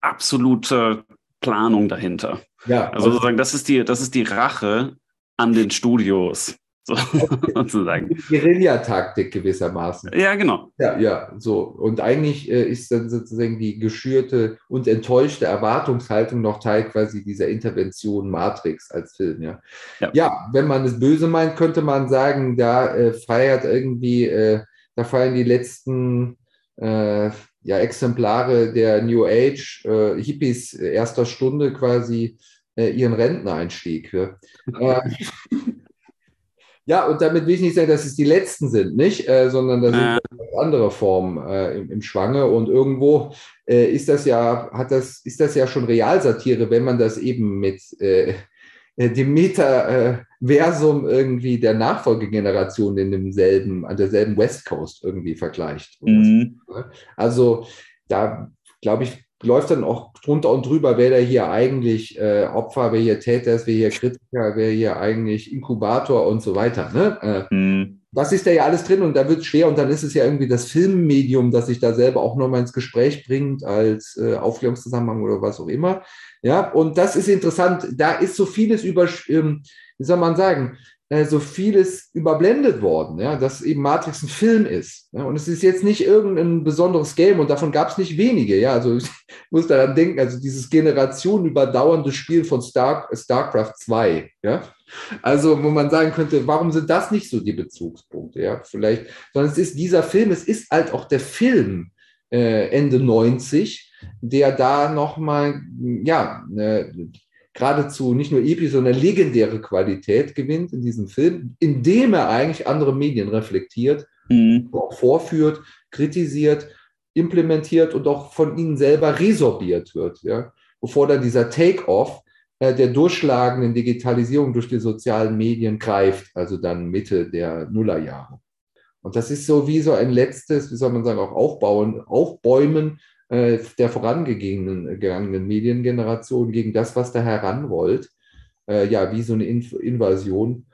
absoluter Planung dahinter. Ja, also sozusagen, das ist die, das ist die Rache an den Studios. So, sozusagen. Guerillataktik gewissermaßen. Ja, genau. Ja, ja, so. Und eigentlich äh, ist dann sozusagen die geschürte und enttäuschte Erwartungshaltung noch Teil quasi dieser Intervention Matrix als Film, ja. Ja, ja wenn man es böse meint, könnte man sagen, da äh, feiert irgendwie, äh, da feiern die letzten äh, ja, Exemplare der New Age äh, Hippies erster Stunde quasi äh, ihren Renteneinstieg. Ja. Ja, und damit will ich nicht sagen, dass es die letzten sind, nicht, äh, sondern da sind andere Formen äh, im, im, Schwange. Und irgendwo äh, ist das ja, hat das, ist das ja schon Realsatire, wenn man das eben mit äh, äh, dem Metaversum irgendwie der Nachfolgegeneration in demselben, an derselben West Coast irgendwie vergleicht. Mhm. Also da glaube ich, läuft dann auch drunter und drüber, wer da hier eigentlich äh, Opfer, wer hier Täter ist, wer hier Kritiker, wer hier eigentlich Inkubator und so weiter. Ne? Äh, mhm. Das ist da ja alles drin und da wird es schwer und dann ist es ja irgendwie das Filmmedium, das sich da selber auch nochmal ins Gespräch bringt als äh, Aufklärungszusammenhang oder was auch immer. Ja, und das ist interessant. Da ist so vieles über, ähm, wie soll man sagen, so vieles überblendet worden, ja, dass eben Matrix ein Film ist. Ja, und es ist jetzt nicht irgendein besonderes Game und davon gab es nicht wenige. Ja, also ich muss daran denken, also dieses generationenüberdauernde Spiel von Star, StarCraft 2, ja. Also, wo man sagen könnte, warum sind das nicht so die Bezugspunkte? Ja, vielleicht, sondern es ist dieser Film, es ist halt auch der Film äh, Ende 90, der da nochmal, ja, äh, geradezu nicht nur episch, sondern legendäre Qualität gewinnt in diesem Film, indem er eigentlich andere Medien reflektiert, mhm. auch vorführt, kritisiert, implementiert und auch von ihnen selber resorbiert wird. Ja? Bevor dann dieser Take-off äh, der durchschlagenden Digitalisierung durch die sozialen Medien greift, also dann Mitte der Nullerjahre. Und das ist so wie so ein letztes, wie soll man sagen, auch Aufbauen, Aufbäumen äh, der vorangegangenen Mediengeneration gegen das, was da heranrollt. Äh, ja, wie so eine Inf Invasion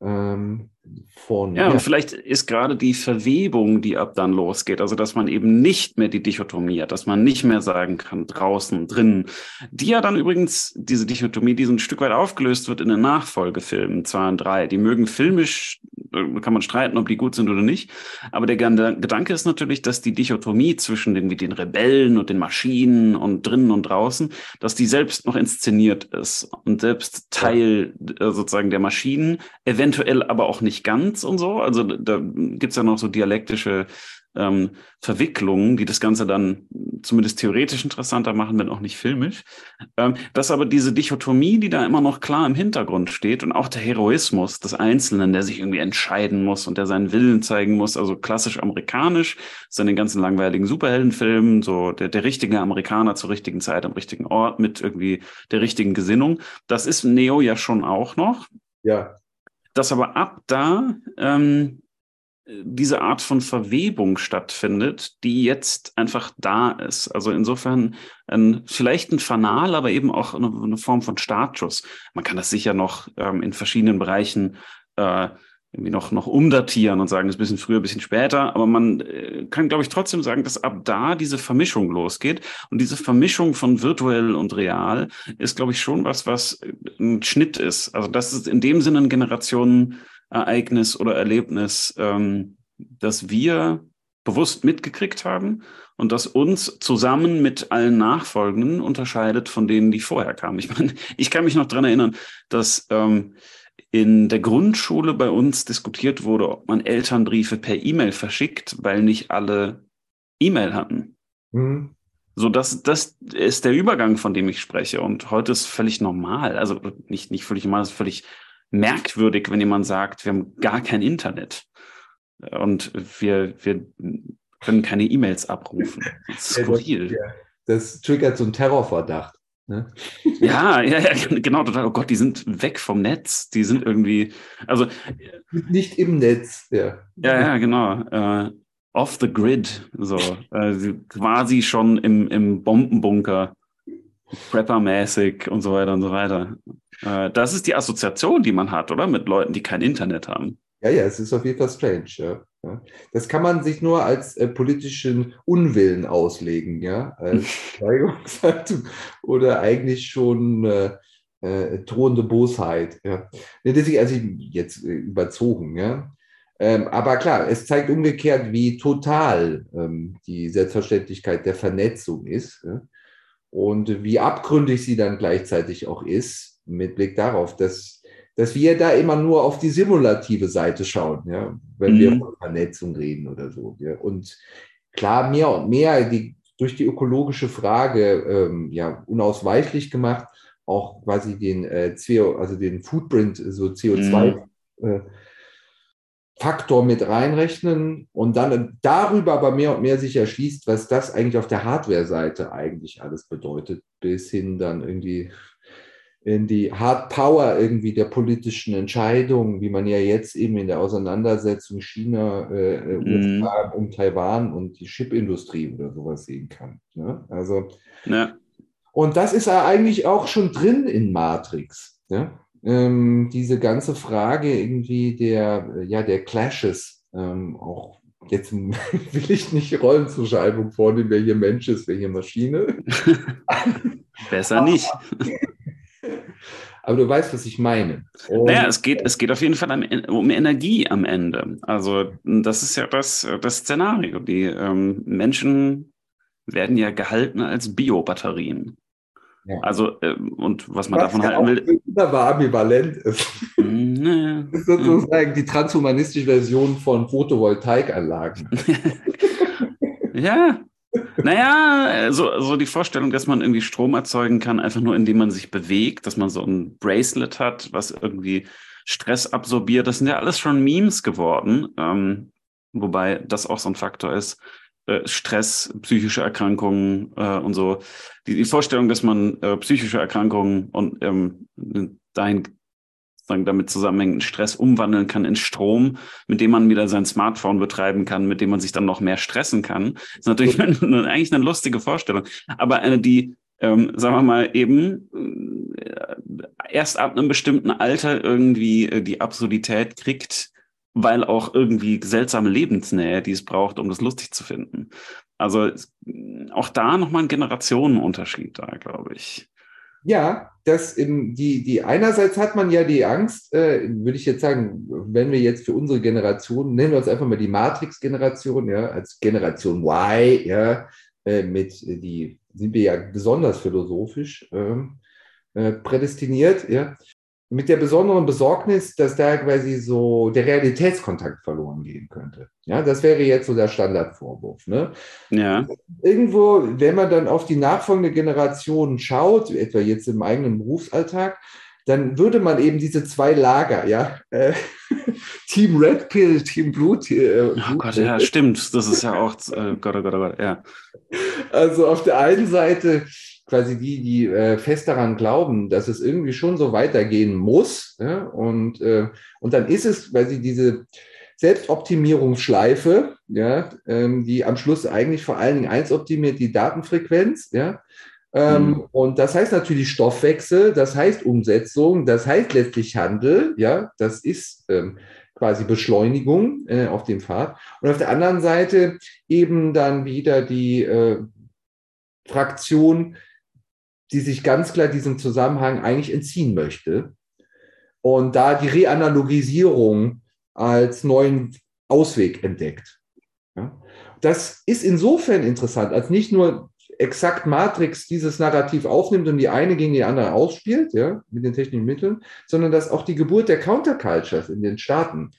ähm, von. Ja, ja, und vielleicht ist gerade die Verwebung, die ab dann losgeht, also dass man eben nicht mehr die Dichotomie hat, dass man nicht mehr sagen kann, draußen, drinnen, die ja dann übrigens, diese Dichotomie, die so ein Stück weit aufgelöst wird in den Nachfolgefilmen 2 und 3. Die mögen filmisch kann man streiten, ob die gut sind oder nicht. Aber der Gedanke ist natürlich, dass die Dichotomie zwischen den, den Rebellen und den Maschinen und drinnen und draußen, dass die selbst noch inszeniert ist und selbst Teil ja. sozusagen der Maschinen, eventuell aber auch nicht ganz und so. Also da gibt's ja noch so dialektische ähm, Verwicklungen, die das Ganze dann zumindest theoretisch interessanter machen, wenn auch nicht filmisch. Ähm, dass aber diese Dichotomie, die da immer noch klar im Hintergrund steht und auch der Heroismus des Einzelnen, der sich irgendwie entscheiden muss und der seinen Willen zeigen muss, also klassisch amerikanisch, so in den ganzen langweiligen Superheldenfilmen, so der, der richtige Amerikaner zur richtigen Zeit am richtigen Ort mit irgendwie der richtigen Gesinnung. Das ist Neo ja schon auch noch. Ja. Dass aber ab da ähm, diese Art von Verwebung stattfindet, die jetzt einfach da ist. Also insofern ein, vielleicht ein Fanal, aber eben auch eine, eine Form von Startschuss. Man kann das sicher noch ähm, in verschiedenen Bereichen äh, irgendwie noch, noch umdatieren und sagen, es ist ein bisschen früher, ein bisschen später. Aber man äh, kann, glaube ich, trotzdem sagen, dass ab da diese Vermischung losgeht. Und diese Vermischung von virtuell und real ist, glaube ich, schon was, was ein Schnitt ist. Also das ist in dem Sinne ein Generationen Ereignis oder Erlebnis, ähm, das wir bewusst mitgekriegt haben und das uns zusammen mit allen Nachfolgenden unterscheidet von denen, die vorher kamen. Ich meine, ich kann mich noch dran erinnern, dass ähm, in der Grundschule bei uns diskutiert wurde, ob man Elternbriefe per E-Mail verschickt, weil nicht alle E-Mail hatten. Mhm. So, das, das ist der Übergang, von dem ich spreche. Und heute ist völlig normal. Also nicht, nicht völlig normal, es ist völlig merkwürdig, wenn jemand sagt, wir haben gar kein Internet und wir, wir können keine E-Mails abrufen. Das ist skurril. Das, das triggert so einen Terrorverdacht. Ne? Ja, ja, ja, genau, total. Oh Gott, die sind weg vom Netz. Die sind irgendwie, also. Nicht im Netz, ja. Ja, ja, genau. Äh, off the grid, so. Äh, quasi schon im, im Bombenbunker, Prepper-mäßig und so weiter und so weiter. Äh, das ist die Assoziation, die man hat, oder? Mit Leuten, die kein Internet haben. Ja, ja, es ist auf jeden Fall strange. Ja. Das kann man sich nur als äh, politischen Unwillen auslegen, ja, als Steigerungshaltung oder eigentlich schon äh, äh, drohende Bosheit. Ja. Deswegen, also jetzt äh, überzogen, ja. Ähm, aber klar, es zeigt umgekehrt, wie total ähm, die Selbstverständlichkeit der Vernetzung ist ja? und wie abgründig sie dann gleichzeitig auch ist, mit Blick darauf, dass dass wir da immer nur auf die simulative Seite schauen, ja, wenn mhm. wir von Vernetzung reden oder so. Ja. Und klar, mehr und mehr die, durch die ökologische Frage ähm, ja, unausweichlich gemacht, auch quasi den äh, CO, also den Footprint, so CO2 mhm. äh, Faktor mit reinrechnen und dann darüber aber mehr und mehr sich erschließt, was das eigentlich auf der Hardware-Seite eigentlich alles bedeutet, bis hin dann irgendwie in die Hard Power irgendwie der politischen Entscheidungen, wie man ja jetzt eben in der Auseinandersetzung China, äh, mm. USA um Taiwan und die Chipindustrie oder sowas sehen kann. Ne? Also, ja. und das ist ja eigentlich auch schon drin in Matrix. Ja? Ähm, diese ganze Frage irgendwie der, ja, der Clashes, ähm, auch jetzt will ich nicht Rollenzuschreibung vornehmen, wer hier Mensch ist, wer hier Maschine. Besser nicht. Aber du weißt, was ich meine. Und naja, es geht, es geht auf jeden Fall um Energie am Ende. Also das ist ja das, das Szenario. Die ähm, Menschen werden ja gehalten als Biobatterien. Ja. Also, äh, und was man was davon halten will. Wunderbar ambivalent ist. Nee, das ist sozusagen die transhumanistische Version von Photovoltaikanlagen. ja, naja, so, so die Vorstellung, dass man irgendwie Strom erzeugen kann, einfach nur indem man sich bewegt, dass man so ein Bracelet hat, was irgendwie Stress absorbiert, das sind ja alles schon Memes geworden. Ähm, wobei das auch so ein Faktor ist. Äh, Stress, psychische Erkrankungen äh, und so. Die, die Vorstellung, dass man äh, psychische Erkrankungen und ähm, dahin sozusagen damit zusammenhängenden Stress umwandeln kann in Strom, mit dem man wieder sein Smartphone betreiben kann, mit dem man sich dann noch mehr stressen kann. Das ist natürlich eine, eigentlich eine lustige Vorstellung. Aber eine, die, ähm, sagen wir mal, eben äh, erst ab einem bestimmten Alter irgendwie äh, die Absurdität kriegt, weil auch irgendwie seltsame Lebensnähe, die es braucht, um das lustig zu finden. Also auch da nochmal ein Generationenunterschied da, glaube ich. Ja, das in die, die einerseits hat man ja die Angst, äh, würde ich jetzt sagen, wenn wir jetzt für unsere Generation, nennen wir uns einfach mal die Matrix-Generation, ja, als Generation Y, ja, äh, mit die sind wir ja besonders philosophisch ähm, äh, prädestiniert, ja mit der besonderen Besorgnis, dass da quasi so der Realitätskontakt verloren gehen könnte. Ja, das wäre jetzt so der Standardvorwurf. Ne? Ja. Irgendwo, wenn man dann auf die nachfolgende Generation schaut, etwa jetzt im eigenen Berufsalltag, dann würde man eben diese zwei Lager, ja, äh, Team Red Pill, Team Blue. Äh, oh Gott, ja, stimmt. Das ist ja auch, äh, Gott, oh Gott, oh Gott, ja. Also auf der einen Seite quasi die, die äh, fest daran glauben, dass es irgendwie schon so weitergehen muss. Ja? Und, äh, und dann ist es quasi diese Selbstoptimierungsschleife, ja, ähm, die am Schluss eigentlich vor allen Dingen eins optimiert, die Datenfrequenz, ja. Ähm, mhm. Und das heißt natürlich Stoffwechsel, das heißt Umsetzung, das heißt letztlich Handel, ja, das ist ähm, quasi Beschleunigung äh, auf dem Pfad. Und auf der anderen Seite eben dann wieder die äh, Fraktion, die sich ganz klar diesem Zusammenhang eigentlich entziehen möchte. Und da die Reanalogisierung als neuen Ausweg entdeckt. Ja? Das ist insofern interessant, als nicht nur exakt Matrix dieses Narrativ aufnimmt und die eine gegen die andere ausspielt, ja, mit den technischen Mitteln, sondern dass auch die Geburt der Countercultures in den Staaten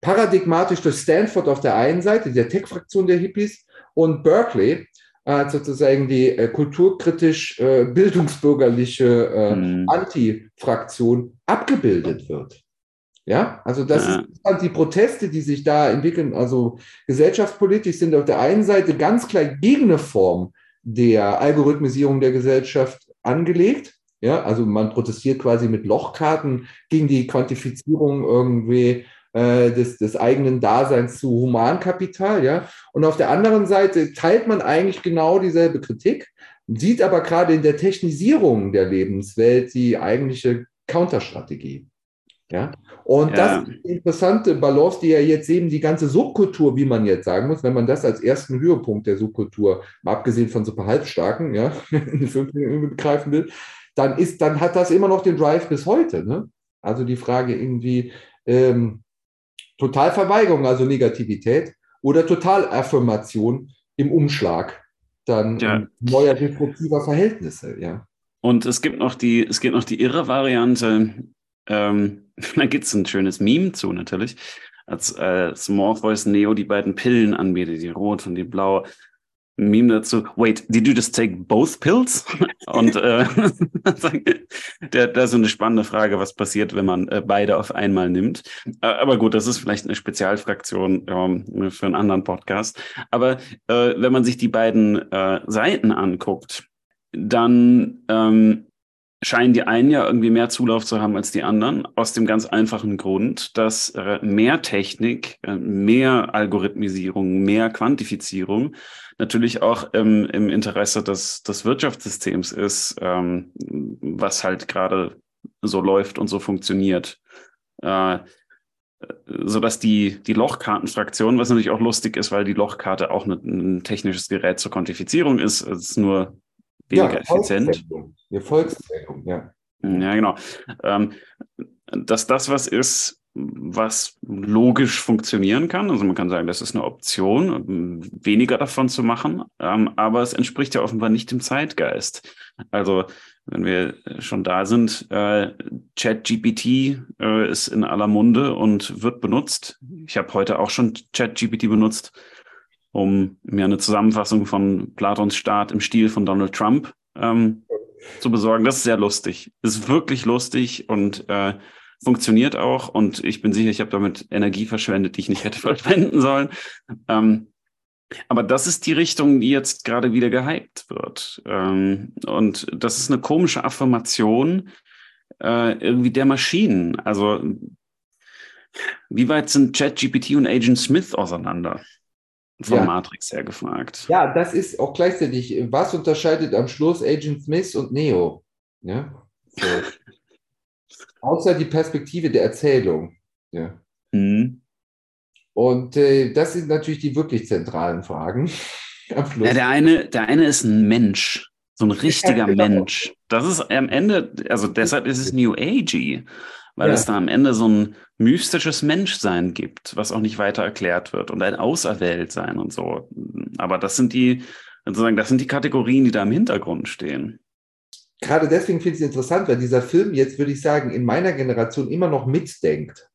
paradigmatisch durch Stanford auf der einen Seite, der Tech-Fraktion der Hippies, und Berkeley äh, sozusagen die äh, kulturkritisch äh, bildungsbürgerliche äh, mhm. Anti-Fraktion abgebildet wird. Ja, also das ja. ist die Proteste, die sich da entwickeln, also gesellschaftspolitisch sind auf der einen Seite ganz klar gegen eine Form der Algorithmisierung der Gesellschaft angelegt. Ja, also man protestiert quasi mit Lochkarten gegen die Quantifizierung irgendwie äh, des, des eigenen Daseins zu Humankapital. Ja, und auf der anderen Seite teilt man eigentlich genau dieselbe Kritik, sieht aber gerade in der Technisierung der Lebenswelt die eigentliche Counterstrategie. Ja? Und ja. das ist die interessante Balance, die ja jetzt eben die ganze Subkultur, wie man jetzt sagen muss, wenn man das als ersten Höhepunkt der Subkultur, mal abgesehen von super halbstarken, ja, in fünf Minuten begreifen will, dann ist, dann hat das immer noch den Drive bis heute. Ne? Also die Frage irgendwie ähm, Totalverweigerung, also Negativität oder Totalaffirmation im Umschlag, dann ja. neuer disruptiver Verhältnisse, ja. Und es gibt noch die, es gibt noch die irre Variante, ähm, da gibt es ein schönes Meme zu natürlich, als äh, Voice Neo die beiden Pillen anbietet, die rot und die blau. Meme dazu, wait, did you just take both pills? Und äh, der, da ist so eine spannende Frage, was passiert, wenn man äh, beide auf einmal nimmt. Äh, aber gut, das ist vielleicht eine Spezialfraktion ähm, für einen anderen Podcast. Aber äh, wenn man sich die beiden äh, Seiten anguckt, dann ähm, scheinen die einen ja irgendwie mehr Zulauf zu haben als die anderen, aus dem ganz einfachen Grund, dass äh, mehr Technik, äh, mehr Algorithmisierung, mehr Quantifizierung natürlich auch im, im Interesse des, des Wirtschaftssystems ist, ähm, was halt gerade so läuft und so funktioniert. Äh, sodass die, die Lochkartenfraktion, was natürlich auch lustig ist, weil die Lochkarte auch ein, ein technisches Gerät zur Quantifizierung ist, es ist nur weniger ja, effizient. Die Volkszählung, ja. Ja, genau. Ähm, dass das was ist, was logisch funktionieren kann. Also man kann sagen, das ist eine Option, weniger davon zu machen, ähm, aber es entspricht ja offenbar nicht dem Zeitgeist. Also wenn wir schon da sind, äh, ChatGPT äh, ist in aller Munde und wird benutzt. Ich habe heute auch schon ChatGPT benutzt um mir eine Zusammenfassung von Platons Staat im Stil von Donald Trump ähm, zu besorgen. Das ist sehr lustig. Ist wirklich lustig und äh, funktioniert auch. Und ich bin sicher, ich habe damit Energie verschwendet, die ich nicht hätte verschwenden sollen. Ähm, aber das ist die Richtung, die jetzt gerade wieder gehypt wird. Ähm, und das ist eine komische Affirmation äh, irgendwie der Maschinen. Also wie weit sind ChatGPT und Agent Smith auseinander? von ja. Matrix her gefragt. Ja, das ist auch gleichzeitig, was unterscheidet am Schluss Agent Smith und Neo? Ja? So. Außer die Perspektive der Erzählung. Ja. Mhm. Und äh, das sind natürlich die wirklich zentralen Fragen. Ja, der eine, der eine ist ein Mensch, so ein richtiger ja, genau. Mensch. Das ist am Ende, also deshalb ist es New Agey weil ja. es da am Ende so ein mystisches Menschsein gibt, was auch nicht weiter erklärt wird und ein Auserwähltsein und so. Aber das sind die, sozusagen, das sind die Kategorien, die da im Hintergrund stehen. Gerade deswegen finde ich es interessant, weil dieser Film jetzt, würde ich sagen, in meiner Generation immer noch mitdenkt.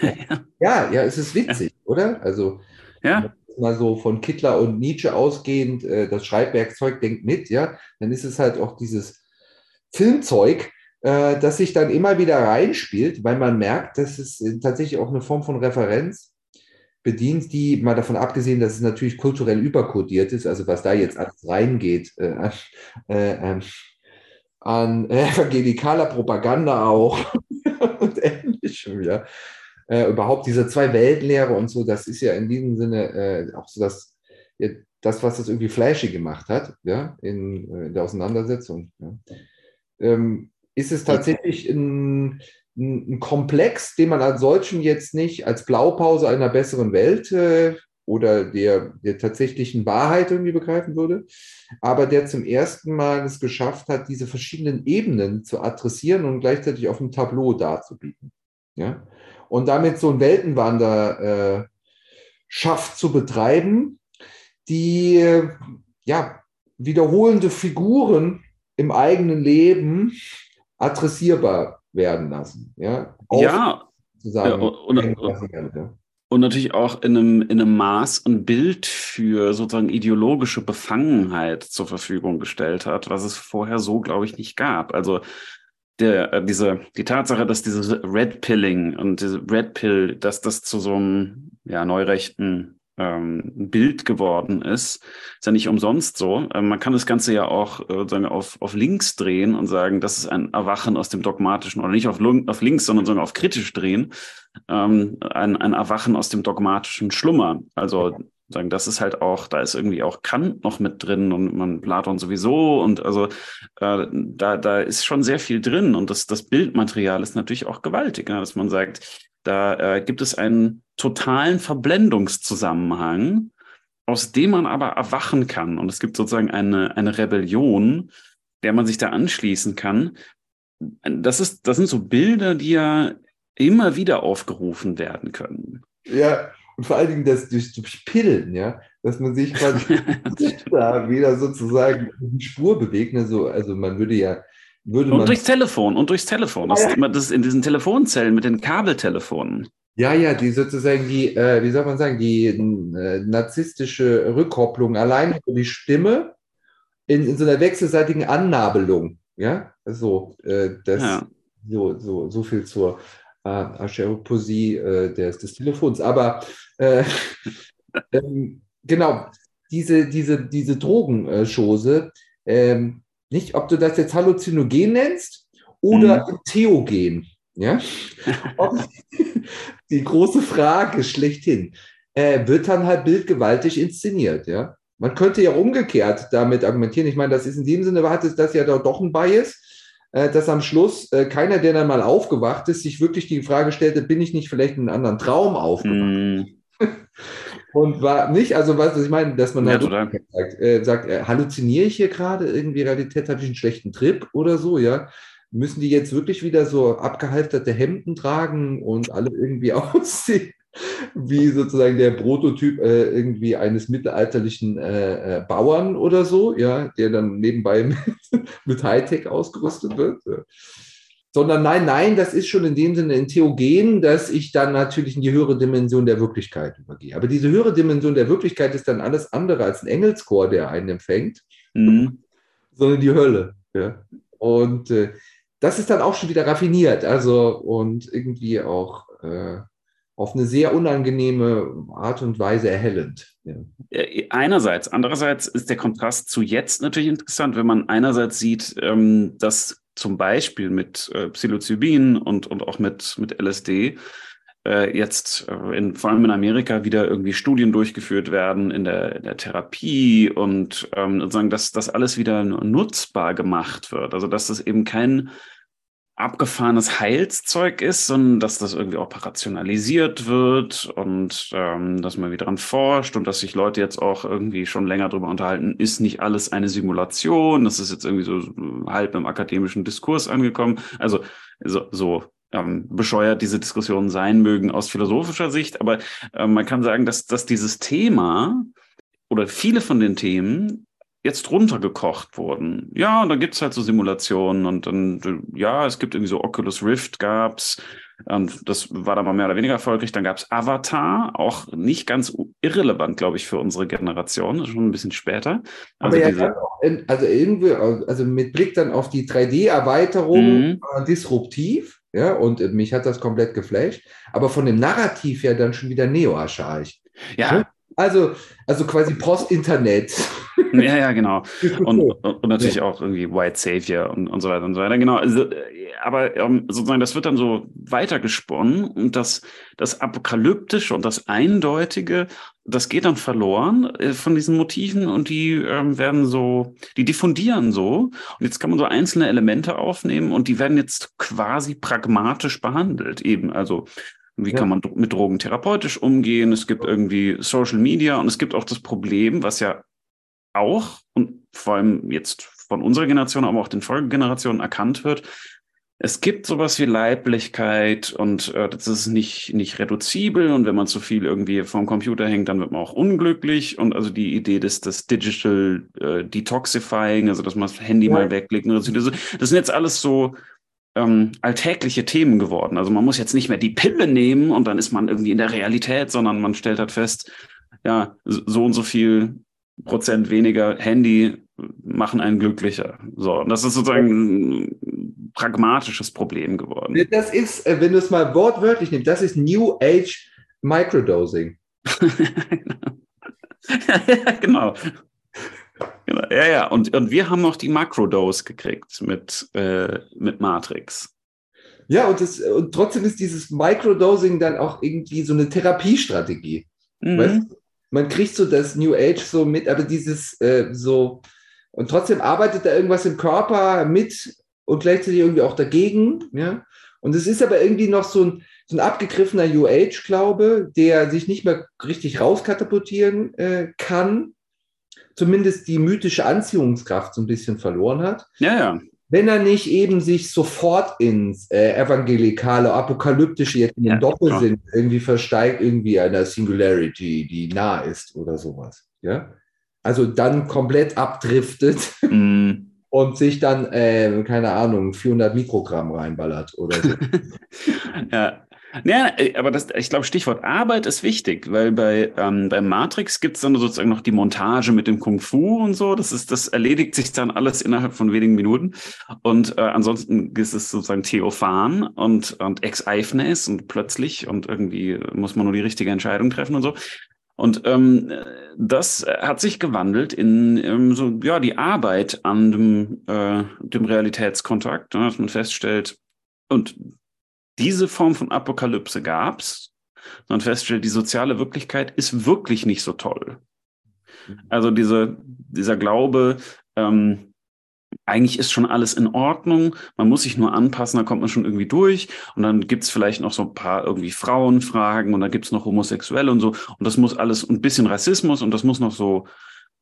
ja. ja, ja, es ist witzig, ja. oder? Also, ja. mal so von Kittler und Nietzsche ausgehend, äh, das Schreibwerkzeug denkt mit, ja, dann ist es halt auch dieses Filmzeug, äh, das sich dann immer wieder reinspielt, weil man merkt, dass es äh, tatsächlich auch eine Form von Referenz bedient, die mal davon abgesehen, dass es natürlich kulturell überkodiert ist, also was da jetzt alles reingeht, äh, äh, an evangelikaler Propaganda auch und ähnlichem, ja. Äh, überhaupt diese zwei Weltenlehre und so, das ist ja in diesem Sinne äh, auch so das, das, was das irgendwie flashy gemacht hat, ja, in, in der Auseinandersetzung. Ja. Ähm, ist es tatsächlich ein, ein, Komplex, den man als solchen jetzt nicht als Blaupause einer besseren Welt äh, oder der, der tatsächlichen Wahrheit irgendwie begreifen würde, aber der zum ersten Mal es geschafft hat, diese verschiedenen Ebenen zu adressieren und gleichzeitig auf dem Tableau darzubieten. Ja? Und damit so ein Weltenwander äh, schafft zu betreiben, die äh, ja, wiederholende Figuren im eigenen Leben adressierbar werden lassen. Ja, Auf, ja. Sozusagen, ja und, und, und, natürlich auch in einem, in einem Maß ein Bild für sozusagen ideologische Befangenheit zur Verfügung gestellt hat, was es vorher so, glaube ich, nicht gab. Also der, äh, diese, die Tatsache, dass dieses Red Pilling und diese Red Pill, dass das zu so einem ja, neurechten ähm, Bild geworden ist. Ist ja nicht umsonst so. Ähm, man kann das Ganze ja auch äh, sozusagen auf, auf links drehen und sagen, das ist ein Erwachen aus dem Dogmatischen oder nicht auf, auf links, sondern sogar auf kritisch drehen. Ähm, ein, ein Erwachen aus dem dogmatischen Schlummer. Also sagen, das ist halt auch, da ist irgendwie auch Kant noch mit drin und man Platon sowieso und also äh, da, da ist schon sehr viel drin und das, das Bildmaterial ist natürlich auch gewaltig, ne? dass man sagt, da äh, gibt es einen totalen Verblendungszusammenhang, aus dem man aber erwachen kann. Und es gibt sozusagen eine, eine Rebellion, der man sich da anschließen kann. Das, ist, das sind so Bilder, die ja immer wieder aufgerufen werden können. Ja, und vor allen Dingen das durch, durch Pillen, ja, dass man sich quasi da wieder sozusagen die Spur bewegt. Ne? So, also man würde ja würde und durchs Telefon und durchs Telefon. Das, ja. ist immer, das in diesen Telefonzellen mit den Kabeltelefonen. Ja, ja, die sozusagen die, äh, wie soll man sagen, die äh, narzisstische Rückkopplung allein über die Stimme in, in so einer wechselseitigen Annabelung. Ja, so, äh, das, ja. so, so, so viel zur äh, Acheroposie äh, des, des Telefons. Aber äh, ähm, genau, diese, diese, diese Drogenschose, ähm, nicht, ob du das jetzt Halluzinogen nennst oder mhm. Theogen. Ja? die große Frage schlechthin. Äh, wird dann halt bildgewaltig inszeniert, ja? Man könnte ja umgekehrt damit argumentieren. Ich meine, das ist in dem Sinne, hat es das ja doch ein Bias, äh, dass am Schluss äh, keiner, der dann mal aufgewacht ist, sich wirklich die Frage stellte, bin ich nicht vielleicht in einem anderen Traum aufgewacht? Mm. Und war nicht, also was ich meine, dass man ja, halt sagt, äh, sagt äh, halluziniere ich hier gerade irgendwie Realität, habe ich einen schlechten Trip oder so, ja? Müssen die jetzt wirklich wieder so abgehalfterte Hemden tragen und alle irgendwie aussehen wie sozusagen der Prototyp äh, irgendwie eines mittelalterlichen äh, äh, Bauern oder so, ja, der dann nebenbei mit, mit Hightech ausgerüstet wird? Ja sondern nein, nein, das ist schon in dem Sinne ein Theogen, dass ich dann natürlich in die höhere Dimension der Wirklichkeit übergehe. Aber diese höhere Dimension der Wirklichkeit ist dann alles andere als ein Engelschor, der einen empfängt, mhm. sondern die Hölle. Ja. Und äh, das ist dann auch schon wieder raffiniert, also und irgendwie auch äh, auf eine sehr unangenehme Art und Weise erhellend. Ja. Einerseits, andererseits ist der Kontrast zu jetzt natürlich interessant, wenn man einerseits sieht, ähm, dass zum Beispiel mit äh, Psilocybin und, und auch mit, mit LSD äh, jetzt äh, in, vor allem in Amerika wieder irgendwie Studien durchgeführt werden in der, in der Therapie und ähm, sozusagen, dass das alles wieder nutzbar gemacht wird. Also dass das eben kein abgefahrenes Heilszeug ist, sondern dass das irgendwie operationalisiert wird und ähm, dass man wieder dran forscht und dass sich Leute jetzt auch irgendwie schon länger darüber unterhalten, ist nicht alles eine Simulation, das ist jetzt irgendwie so halb im akademischen Diskurs angekommen. Also so, so ähm, bescheuert diese Diskussionen sein mögen aus philosophischer Sicht, aber äh, man kann sagen, dass, dass dieses Thema oder viele von den Themen jetzt runtergekocht wurden. Ja, da gibt es halt so Simulationen und dann, ja, es gibt irgendwie so Oculus Rift gab's. Und das war dann mal mehr oder weniger erfolgreich. Dann gab es Avatar, auch nicht ganz irrelevant, glaube ich, für unsere Generation, schon ein bisschen später. Also, Aber ja, in, also irgendwie, also mit Blick dann auf die 3D-Erweiterung mhm. äh, disruptiv, ja, und mich hat das komplett geflasht. Aber von dem Narrativ ja dann schon wieder neo-archaisch. Ja. Also, also quasi Post-Internet. Ja, ja, genau. Und, und natürlich auch irgendwie White Savior und, und so weiter und so weiter. Genau. Also, aber ähm, sozusagen, das wird dann so weitergesponnen und das, das Apokalyptische und das Eindeutige, das geht dann verloren äh, von diesen Motiven und die ähm, werden so, die diffundieren so. Und jetzt kann man so einzelne Elemente aufnehmen und die werden jetzt quasi pragmatisch behandelt. Eben, also wie ja. kann man mit Drogen therapeutisch umgehen? Es gibt irgendwie Social Media und es gibt auch das Problem, was ja auch und vor allem jetzt von unserer Generation, aber auch den Folgegenerationen erkannt wird. Es gibt sowas wie Leiblichkeit und äh, das ist nicht, nicht reduzibel und wenn man zu viel irgendwie vorm Computer hängt, dann wird man auch unglücklich und also die Idee des, des Digital äh, Detoxifying, also dass man das Handy ja. mal weglegt, das, das sind jetzt alles so ähm, alltägliche Themen geworden. Also man muss jetzt nicht mehr die Pille nehmen und dann ist man irgendwie in der Realität, sondern man stellt halt fest, ja, so und so viel Prozent weniger Handy machen einen glücklicher. So, und das ist sozusagen ein pragmatisches Problem geworden. Das ist, äh, wenn du es mal wortwörtlich nimmst, das ist New Age Microdosing. genau. genau. Ja, ja. Und, und wir haben noch die Makrodose gekriegt mit, äh, mit Matrix. Ja, und, das, und trotzdem ist dieses Microdosing dann auch irgendwie so eine Therapiestrategie. Mhm. Weißt? Man kriegt so das New Age so mit, aber dieses äh, so, und trotzdem arbeitet da irgendwas im Körper mit und gleichzeitig irgendwie auch dagegen. Ja? Und es ist aber irgendwie noch so ein, so ein abgegriffener New Age-Glaube, der sich nicht mehr richtig rauskatapultieren äh, kann, zumindest die mythische Anziehungskraft so ein bisschen verloren hat. Ja, ja wenn er nicht eben sich sofort ins äh, evangelikale, apokalyptische, jetzt in dem ja, Doppelsinn klar. irgendwie versteigt, irgendwie einer Singularity, die nah ist oder sowas. Ja? Also dann komplett abdriftet mm. und sich dann, äh, keine Ahnung, 400 Mikrogramm reinballert oder so. ja, ja, äh, aber das, ich glaube, Stichwort Arbeit ist wichtig, weil bei, ähm, bei Matrix gibt es dann sozusagen noch die Montage mit dem Kung Fu und so. Das ist, das erledigt sich dann alles innerhalb von wenigen Minuten. Und äh, ansonsten ist es sozusagen Theophan und, und Ex-Eifnes und plötzlich und irgendwie muss man nur die richtige Entscheidung treffen und so. Und ähm, das hat sich gewandelt in ähm, so ja die Arbeit an dem, äh, dem Realitätskontakt, ne, dass man feststellt, und diese Form von Apokalypse gab es, sondern feststellt, die soziale Wirklichkeit ist wirklich nicht so toll. Mhm. Also diese, dieser Glaube, ähm, eigentlich ist schon alles in Ordnung, man muss sich nur anpassen, da kommt man schon irgendwie durch. Und dann gibt es vielleicht noch so ein paar irgendwie Frauenfragen und dann gibt es noch Homosexuelle und so. Und das muss alles, ein bisschen Rassismus und das muss noch so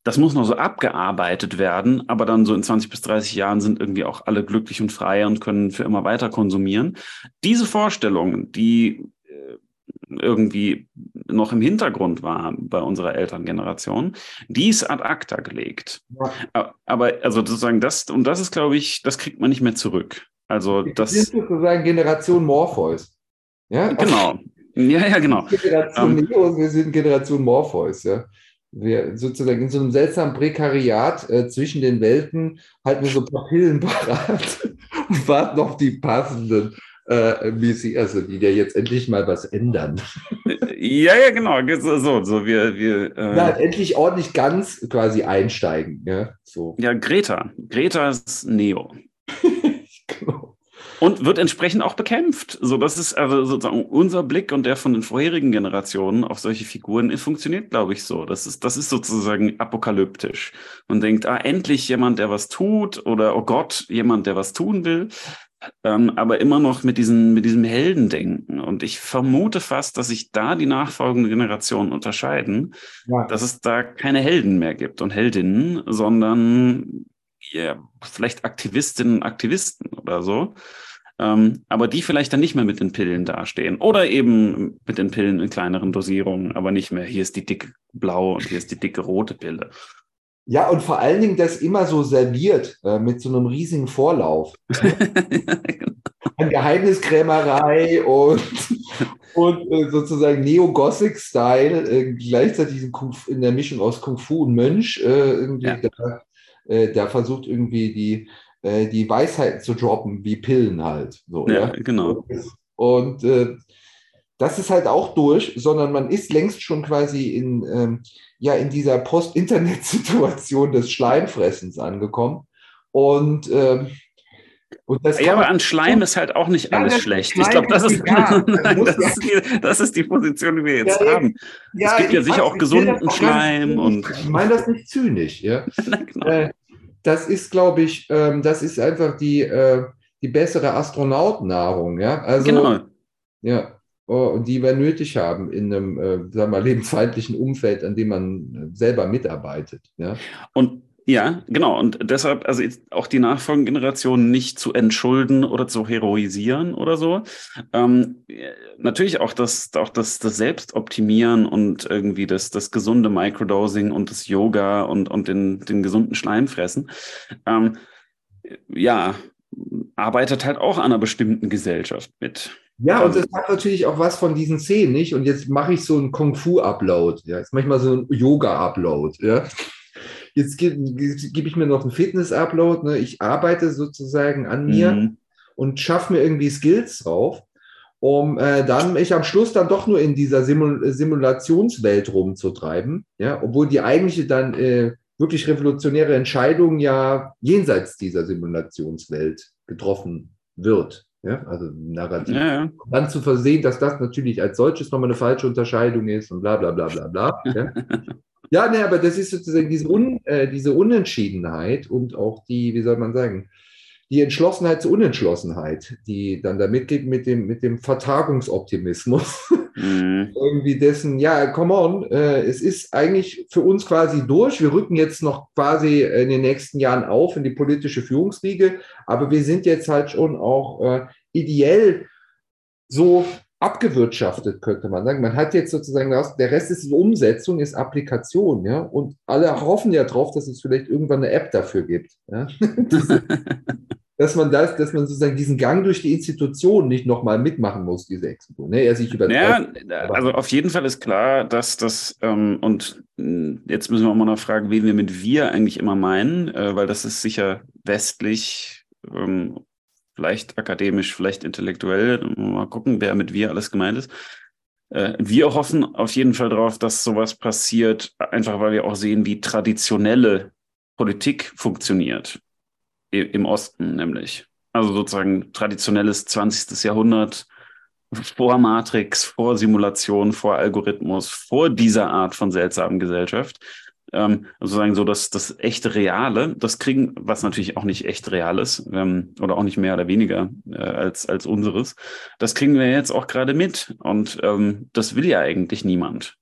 das muss noch so abgearbeitet werden, aber dann so in 20 bis 30 Jahren sind irgendwie auch alle glücklich und frei und können für immer weiter konsumieren. Diese Vorstellung, die äh, irgendwie noch im Hintergrund war bei unserer Elterngeneration, die ist ad acta gelegt. Ja. Aber also sozusagen das, und das ist, glaube ich, das kriegt man nicht mehr zurück. Also das. ist sozusagen Generation Morpheus. Ja, genau. Ja, ja, genau. Generation ähm, Neos, wir sind Generation Morpheus, ja wir sozusagen in so einem seltsamen Prekariat äh, zwischen den Welten halten wir so ein paar Pillen parat und warten auf die passenden äh, BC, also die ja jetzt endlich mal was ändern. Ja, ja, genau. So, so wir, wir äh, ja, endlich ordentlich ganz quasi einsteigen. Ja, so. ja Greta. Greta ist Neo. und wird entsprechend auch bekämpft. So, das ist also sozusagen unser Blick und der von den vorherigen Generationen auf solche Figuren funktioniert, glaube ich, so. Das ist, das ist sozusagen apokalyptisch. Man denkt, ah, endlich jemand, der was tut oder, oh Gott, jemand, der was tun will. Ähm, aber immer noch mit, diesen, mit diesem Heldendenken. Und ich vermute fast, dass sich da die nachfolgenden Generationen unterscheiden, ja. dass es da keine Helden mehr gibt und Heldinnen, sondern ja, vielleicht Aktivistinnen und Aktivisten oder so. Ähm, aber die vielleicht dann nicht mehr mit den Pillen dastehen. Oder eben mit den Pillen in kleineren Dosierungen, aber nicht mehr, hier ist die dicke blaue und hier ist die dicke rote Pille. Ja, und vor allen Dingen das immer so serviert, äh, mit so einem riesigen Vorlauf. An Geheimniskrämerei und, und äh, sozusagen Neo-Gothic-Style, äh, gleichzeitig in, in, der Mischung aus Kung Fu und Mönch, äh, irgendwie ja. da, äh, da versucht irgendwie die äh, die Weisheiten zu droppen, wie Pillen halt. So, ja, ja? genau. Und äh, das ist halt auch durch, sondern man ist längst schon quasi in, ähm, ja, in dieser Post-Internet-Situation des Schleimfressens angekommen. Und, ähm, und das ja, aber an Schleim ist halt auch nicht ja, alles schlecht. Ich glaube, das, ist, das, ist die, das ist die Position, die wir jetzt ja, haben. Ja, es gibt ja sicher auch gesunden Schleim. Und ich meine das nicht zynisch. Ja? genau. äh, das ist, glaube ich, ähm, das ist einfach die, äh, die bessere Astronautennahrung, ja. Also, genau. Ja, oh, die wir nötig haben in einem, äh, sagen wir, lebensfeindlichen Umfeld, an dem man äh, selber mitarbeitet. Ja? Und ja, genau. Und deshalb, also auch die nachfolgende Generation nicht zu entschulden oder zu heroisieren oder so. Ähm, natürlich auch das, auch das, das Selbstoptimieren und irgendwie das, das gesunde Microdosing und das Yoga und, und den, den gesunden Schleim fressen. Ähm, ja, arbeitet halt auch an einer bestimmten Gesellschaft mit. Ja, und es hat natürlich auch was von diesen Szenen, nicht? Und jetzt mache ich so einen Kung-Fu-Upload, ja. Jetzt mache ich mal so einen Yoga-Upload, ja. Jetzt gebe geb ich mir noch einen Fitness-Upload. Ne? Ich arbeite sozusagen an mir mhm. und schaffe mir irgendwie Skills drauf. um äh, dann mich am Schluss dann doch nur in dieser Simul Simulationswelt rumzutreiben, ja, obwohl die eigentliche dann äh, wirklich revolutionäre Entscheidung ja jenseits dieser Simulationswelt getroffen wird. Ja, also narrativ. Ja, ja. Dann zu versehen, dass das natürlich als solches nochmal eine falsche Unterscheidung ist und bla bla bla bla bla. Ja, ja ne, aber das ist sozusagen diese, Un, äh, diese Unentschiedenheit und auch die, wie soll man sagen, die Entschlossenheit zur Unentschlossenheit, die dann da mitgeht mit dem, mit dem Vertagungsoptimismus. Mhm. Irgendwie dessen, ja, come on, äh, es ist eigentlich für uns quasi durch. Wir rücken jetzt noch quasi in den nächsten Jahren auf in die politische Führungsriege, aber wir sind jetzt halt schon auch äh, ideell so abgewirtschaftet, könnte man sagen. Man hat jetzt sozusagen, der Rest ist die Umsetzung, ist Applikation, ja, und alle hoffen ja drauf, dass es vielleicht irgendwann eine App dafür gibt. Ja? dass man das, dass man sozusagen diesen Gang durch die Institution nicht nochmal mitmachen muss, diese Exekution. Ne? Er sich Ja, also auf jeden Fall ist klar, dass das, ähm, und hm, jetzt müssen wir auch mal noch fragen, wen wir mit wir eigentlich immer meinen, äh, weil das ist sicher westlich, ähm, vielleicht akademisch, vielleicht intellektuell. Mal gucken, wer mit wir alles gemeint ist. Äh, wir hoffen auf jeden Fall darauf, dass sowas passiert, einfach weil wir auch sehen, wie traditionelle Politik funktioniert im Osten nämlich. Also sozusagen traditionelles 20. Jahrhundert, vor Matrix, vor Simulation, vor Algorithmus, vor dieser Art von seltsamen Gesellschaft. Ähm, sozusagen so das, das echte Reale, das kriegen, was natürlich auch nicht echt real ist, ähm, oder auch nicht mehr oder weniger äh, als, als unseres, das kriegen wir jetzt auch gerade mit. Und ähm, das will ja eigentlich niemand.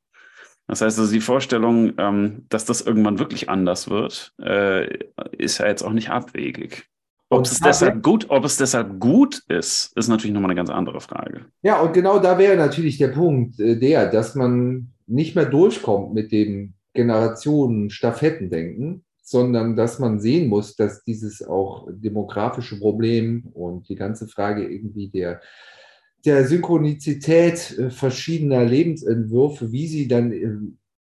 Das heißt also, die Vorstellung, ähm, dass das irgendwann wirklich anders wird, äh, ist ja jetzt auch nicht abwegig. Ob es, deshalb gut, ob es deshalb gut ist, ist natürlich nochmal eine ganz andere Frage. Ja, und genau da wäre natürlich der Punkt äh, der, dass man nicht mehr durchkommt mit dem Generationen-Stafettendenken, sondern dass man sehen muss, dass dieses auch demografische Problem und die ganze Frage irgendwie der der Synchronizität äh, verschiedener Lebensentwürfe, wie sie dann äh,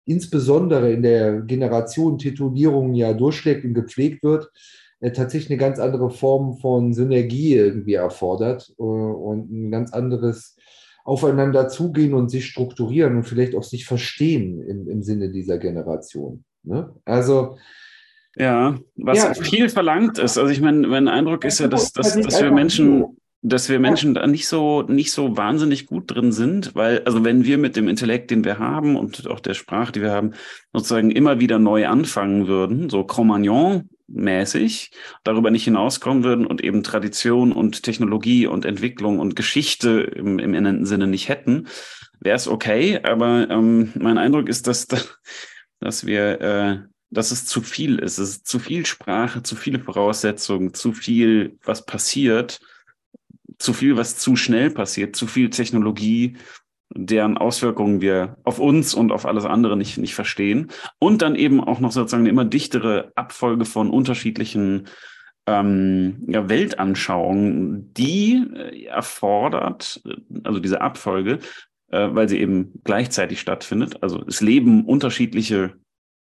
insbesondere in der Generation Titulierung ja durchschlägt und gepflegt wird, äh, tatsächlich eine ganz andere Form von Synergie irgendwie erfordert und ein ganz anderes Aufeinander zugehen und sich strukturieren und vielleicht auch sich verstehen im, im Sinne dieser Generation. Ne? Also ja, was ja, viel verlangt ist. Also ich meine, mein Eindruck ist ja, dass, dass, dass wir Menschen dass wir Menschen da nicht so, nicht so wahnsinnig gut drin sind, weil, also wenn wir mit dem Intellekt, den wir haben und auch der Sprache, die wir haben, sozusagen immer wieder neu anfangen würden, so Cro-Magnon mäßig, darüber nicht hinauskommen würden und eben Tradition und Technologie und Entwicklung und Geschichte im, im inneren Sinne nicht hätten, wäre es okay. Aber ähm, mein Eindruck ist, dass, dass wir, äh, dass es zu viel ist. Es ist zu viel Sprache, zu viele Voraussetzungen, zu viel, was passiert zu viel, was zu schnell passiert, zu viel Technologie, deren Auswirkungen wir auf uns und auf alles andere nicht, nicht verstehen. Und dann eben auch noch sozusagen eine immer dichtere Abfolge von unterschiedlichen ähm, ja, Weltanschauungen, die äh, erfordert, also diese Abfolge, äh, weil sie eben gleichzeitig stattfindet. Also es leben unterschiedliche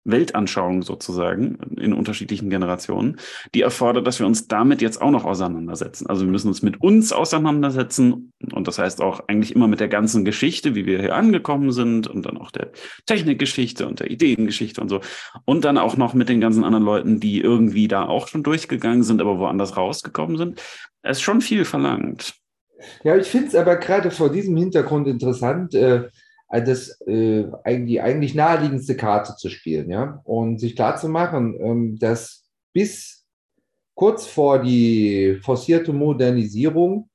Weltanschauung sozusagen in unterschiedlichen Generationen, die erfordert, dass wir uns damit jetzt auch noch auseinandersetzen. Also wir müssen uns mit uns auseinandersetzen und das heißt auch eigentlich immer mit der ganzen Geschichte, wie wir hier angekommen sind und dann auch der Technikgeschichte und der Ideengeschichte und so und dann auch noch mit den ganzen anderen Leuten, die irgendwie da auch schon durchgegangen sind, aber woanders rausgekommen sind. Es ist schon viel verlangt. Ja, ich finde es aber gerade vor diesem Hintergrund interessant, äh, das, äh, die eigentlich naheliegendste Karte zu spielen, ja, und sich klarzumachen, ähm, dass bis kurz vor die forcierte Modernisierung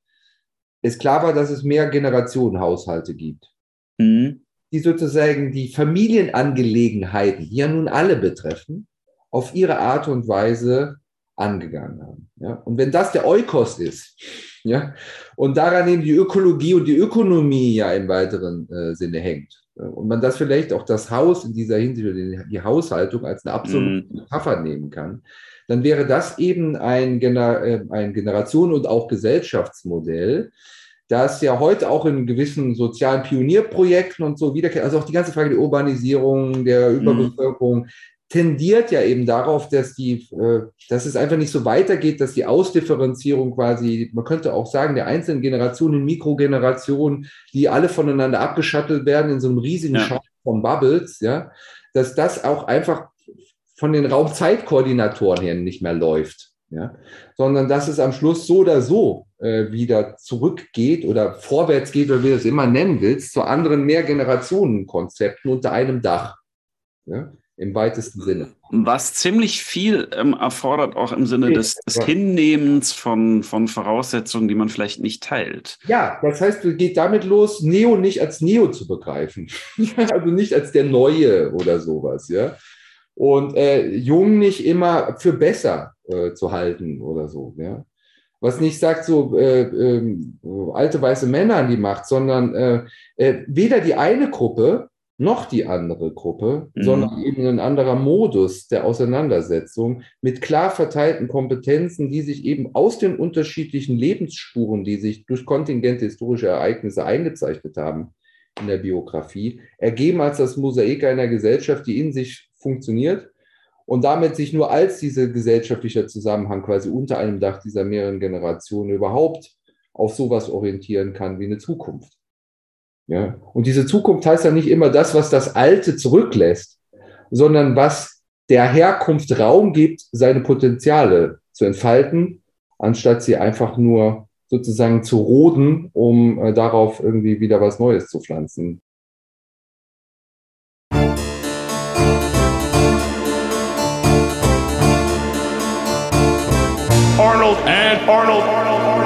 es klar war, dass es mehr Generationenhaushalte gibt, mhm. die sozusagen die Familienangelegenheiten, die ja nun alle betreffen, auf ihre Art und Weise angegangen haben. Ja? Und wenn das der Eukos ist, ja, und daran eben die Ökologie und die Ökonomie ja im weiteren äh, Sinne hängt, und man das vielleicht auch das Haus in dieser Hinsicht, die Haushaltung als eine absolute mm. Metapher nehmen kann, dann wäre das eben ein, Gener äh, ein Generation- und auch Gesellschaftsmodell, das ja heute auch in gewissen sozialen Pionierprojekten und so wiederkehrt, also auch die ganze Frage der Urbanisierung, der mhm. Überbevölkerung, tendiert ja eben darauf, dass die, äh, dass es einfach nicht so weitergeht, dass die Ausdifferenzierung quasi, man könnte auch sagen, der einzelnen Generationen, Mikrogenerationen, die alle voneinander abgeschattelt werden in so einem riesigen ja. Schaum von Bubbles, ja, dass das auch einfach von den Raumzeitkoordinatoren her nicht mehr läuft, ja, sondern dass es am Schluss so oder so äh, wieder zurückgeht oder vorwärts geht, oder wie du es immer nennen willst, zu anderen Mehrgenerationenkonzepten unter einem Dach. Ja im weitesten Sinne. Was ziemlich viel ähm, erfordert, auch im Sinne des, des Hinnehmens von, von Voraussetzungen, die man vielleicht nicht teilt. Ja, das heißt, es geht damit los, Neo nicht als Neo zu begreifen. also nicht als der Neue oder sowas, ja. Und äh, Jung nicht immer für besser äh, zu halten oder so, ja. Was nicht sagt, so äh, ähm, alte weiße Männer an die Macht, sondern äh, äh, weder die eine Gruppe noch die andere Gruppe, mhm. sondern eben ein anderer Modus der Auseinandersetzung mit klar verteilten Kompetenzen, die sich eben aus den unterschiedlichen Lebensspuren, die sich durch kontingente historische Ereignisse eingezeichnet haben in der Biografie, ergeben als das Mosaik einer Gesellschaft, die in sich funktioniert und damit sich nur als dieser gesellschaftliche Zusammenhang quasi unter einem Dach dieser mehreren Generationen überhaupt auf sowas orientieren kann wie eine Zukunft. Ja? Und diese Zukunft heißt ja nicht immer das, was das Alte zurücklässt, sondern was der Herkunft Raum gibt, seine Potenziale zu entfalten, anstatt sie einfach nur sozusagen zu roden, um äh, darauf irgendwie wieder was Neues zu pflanzen. Arnold and Arnold, Arnold.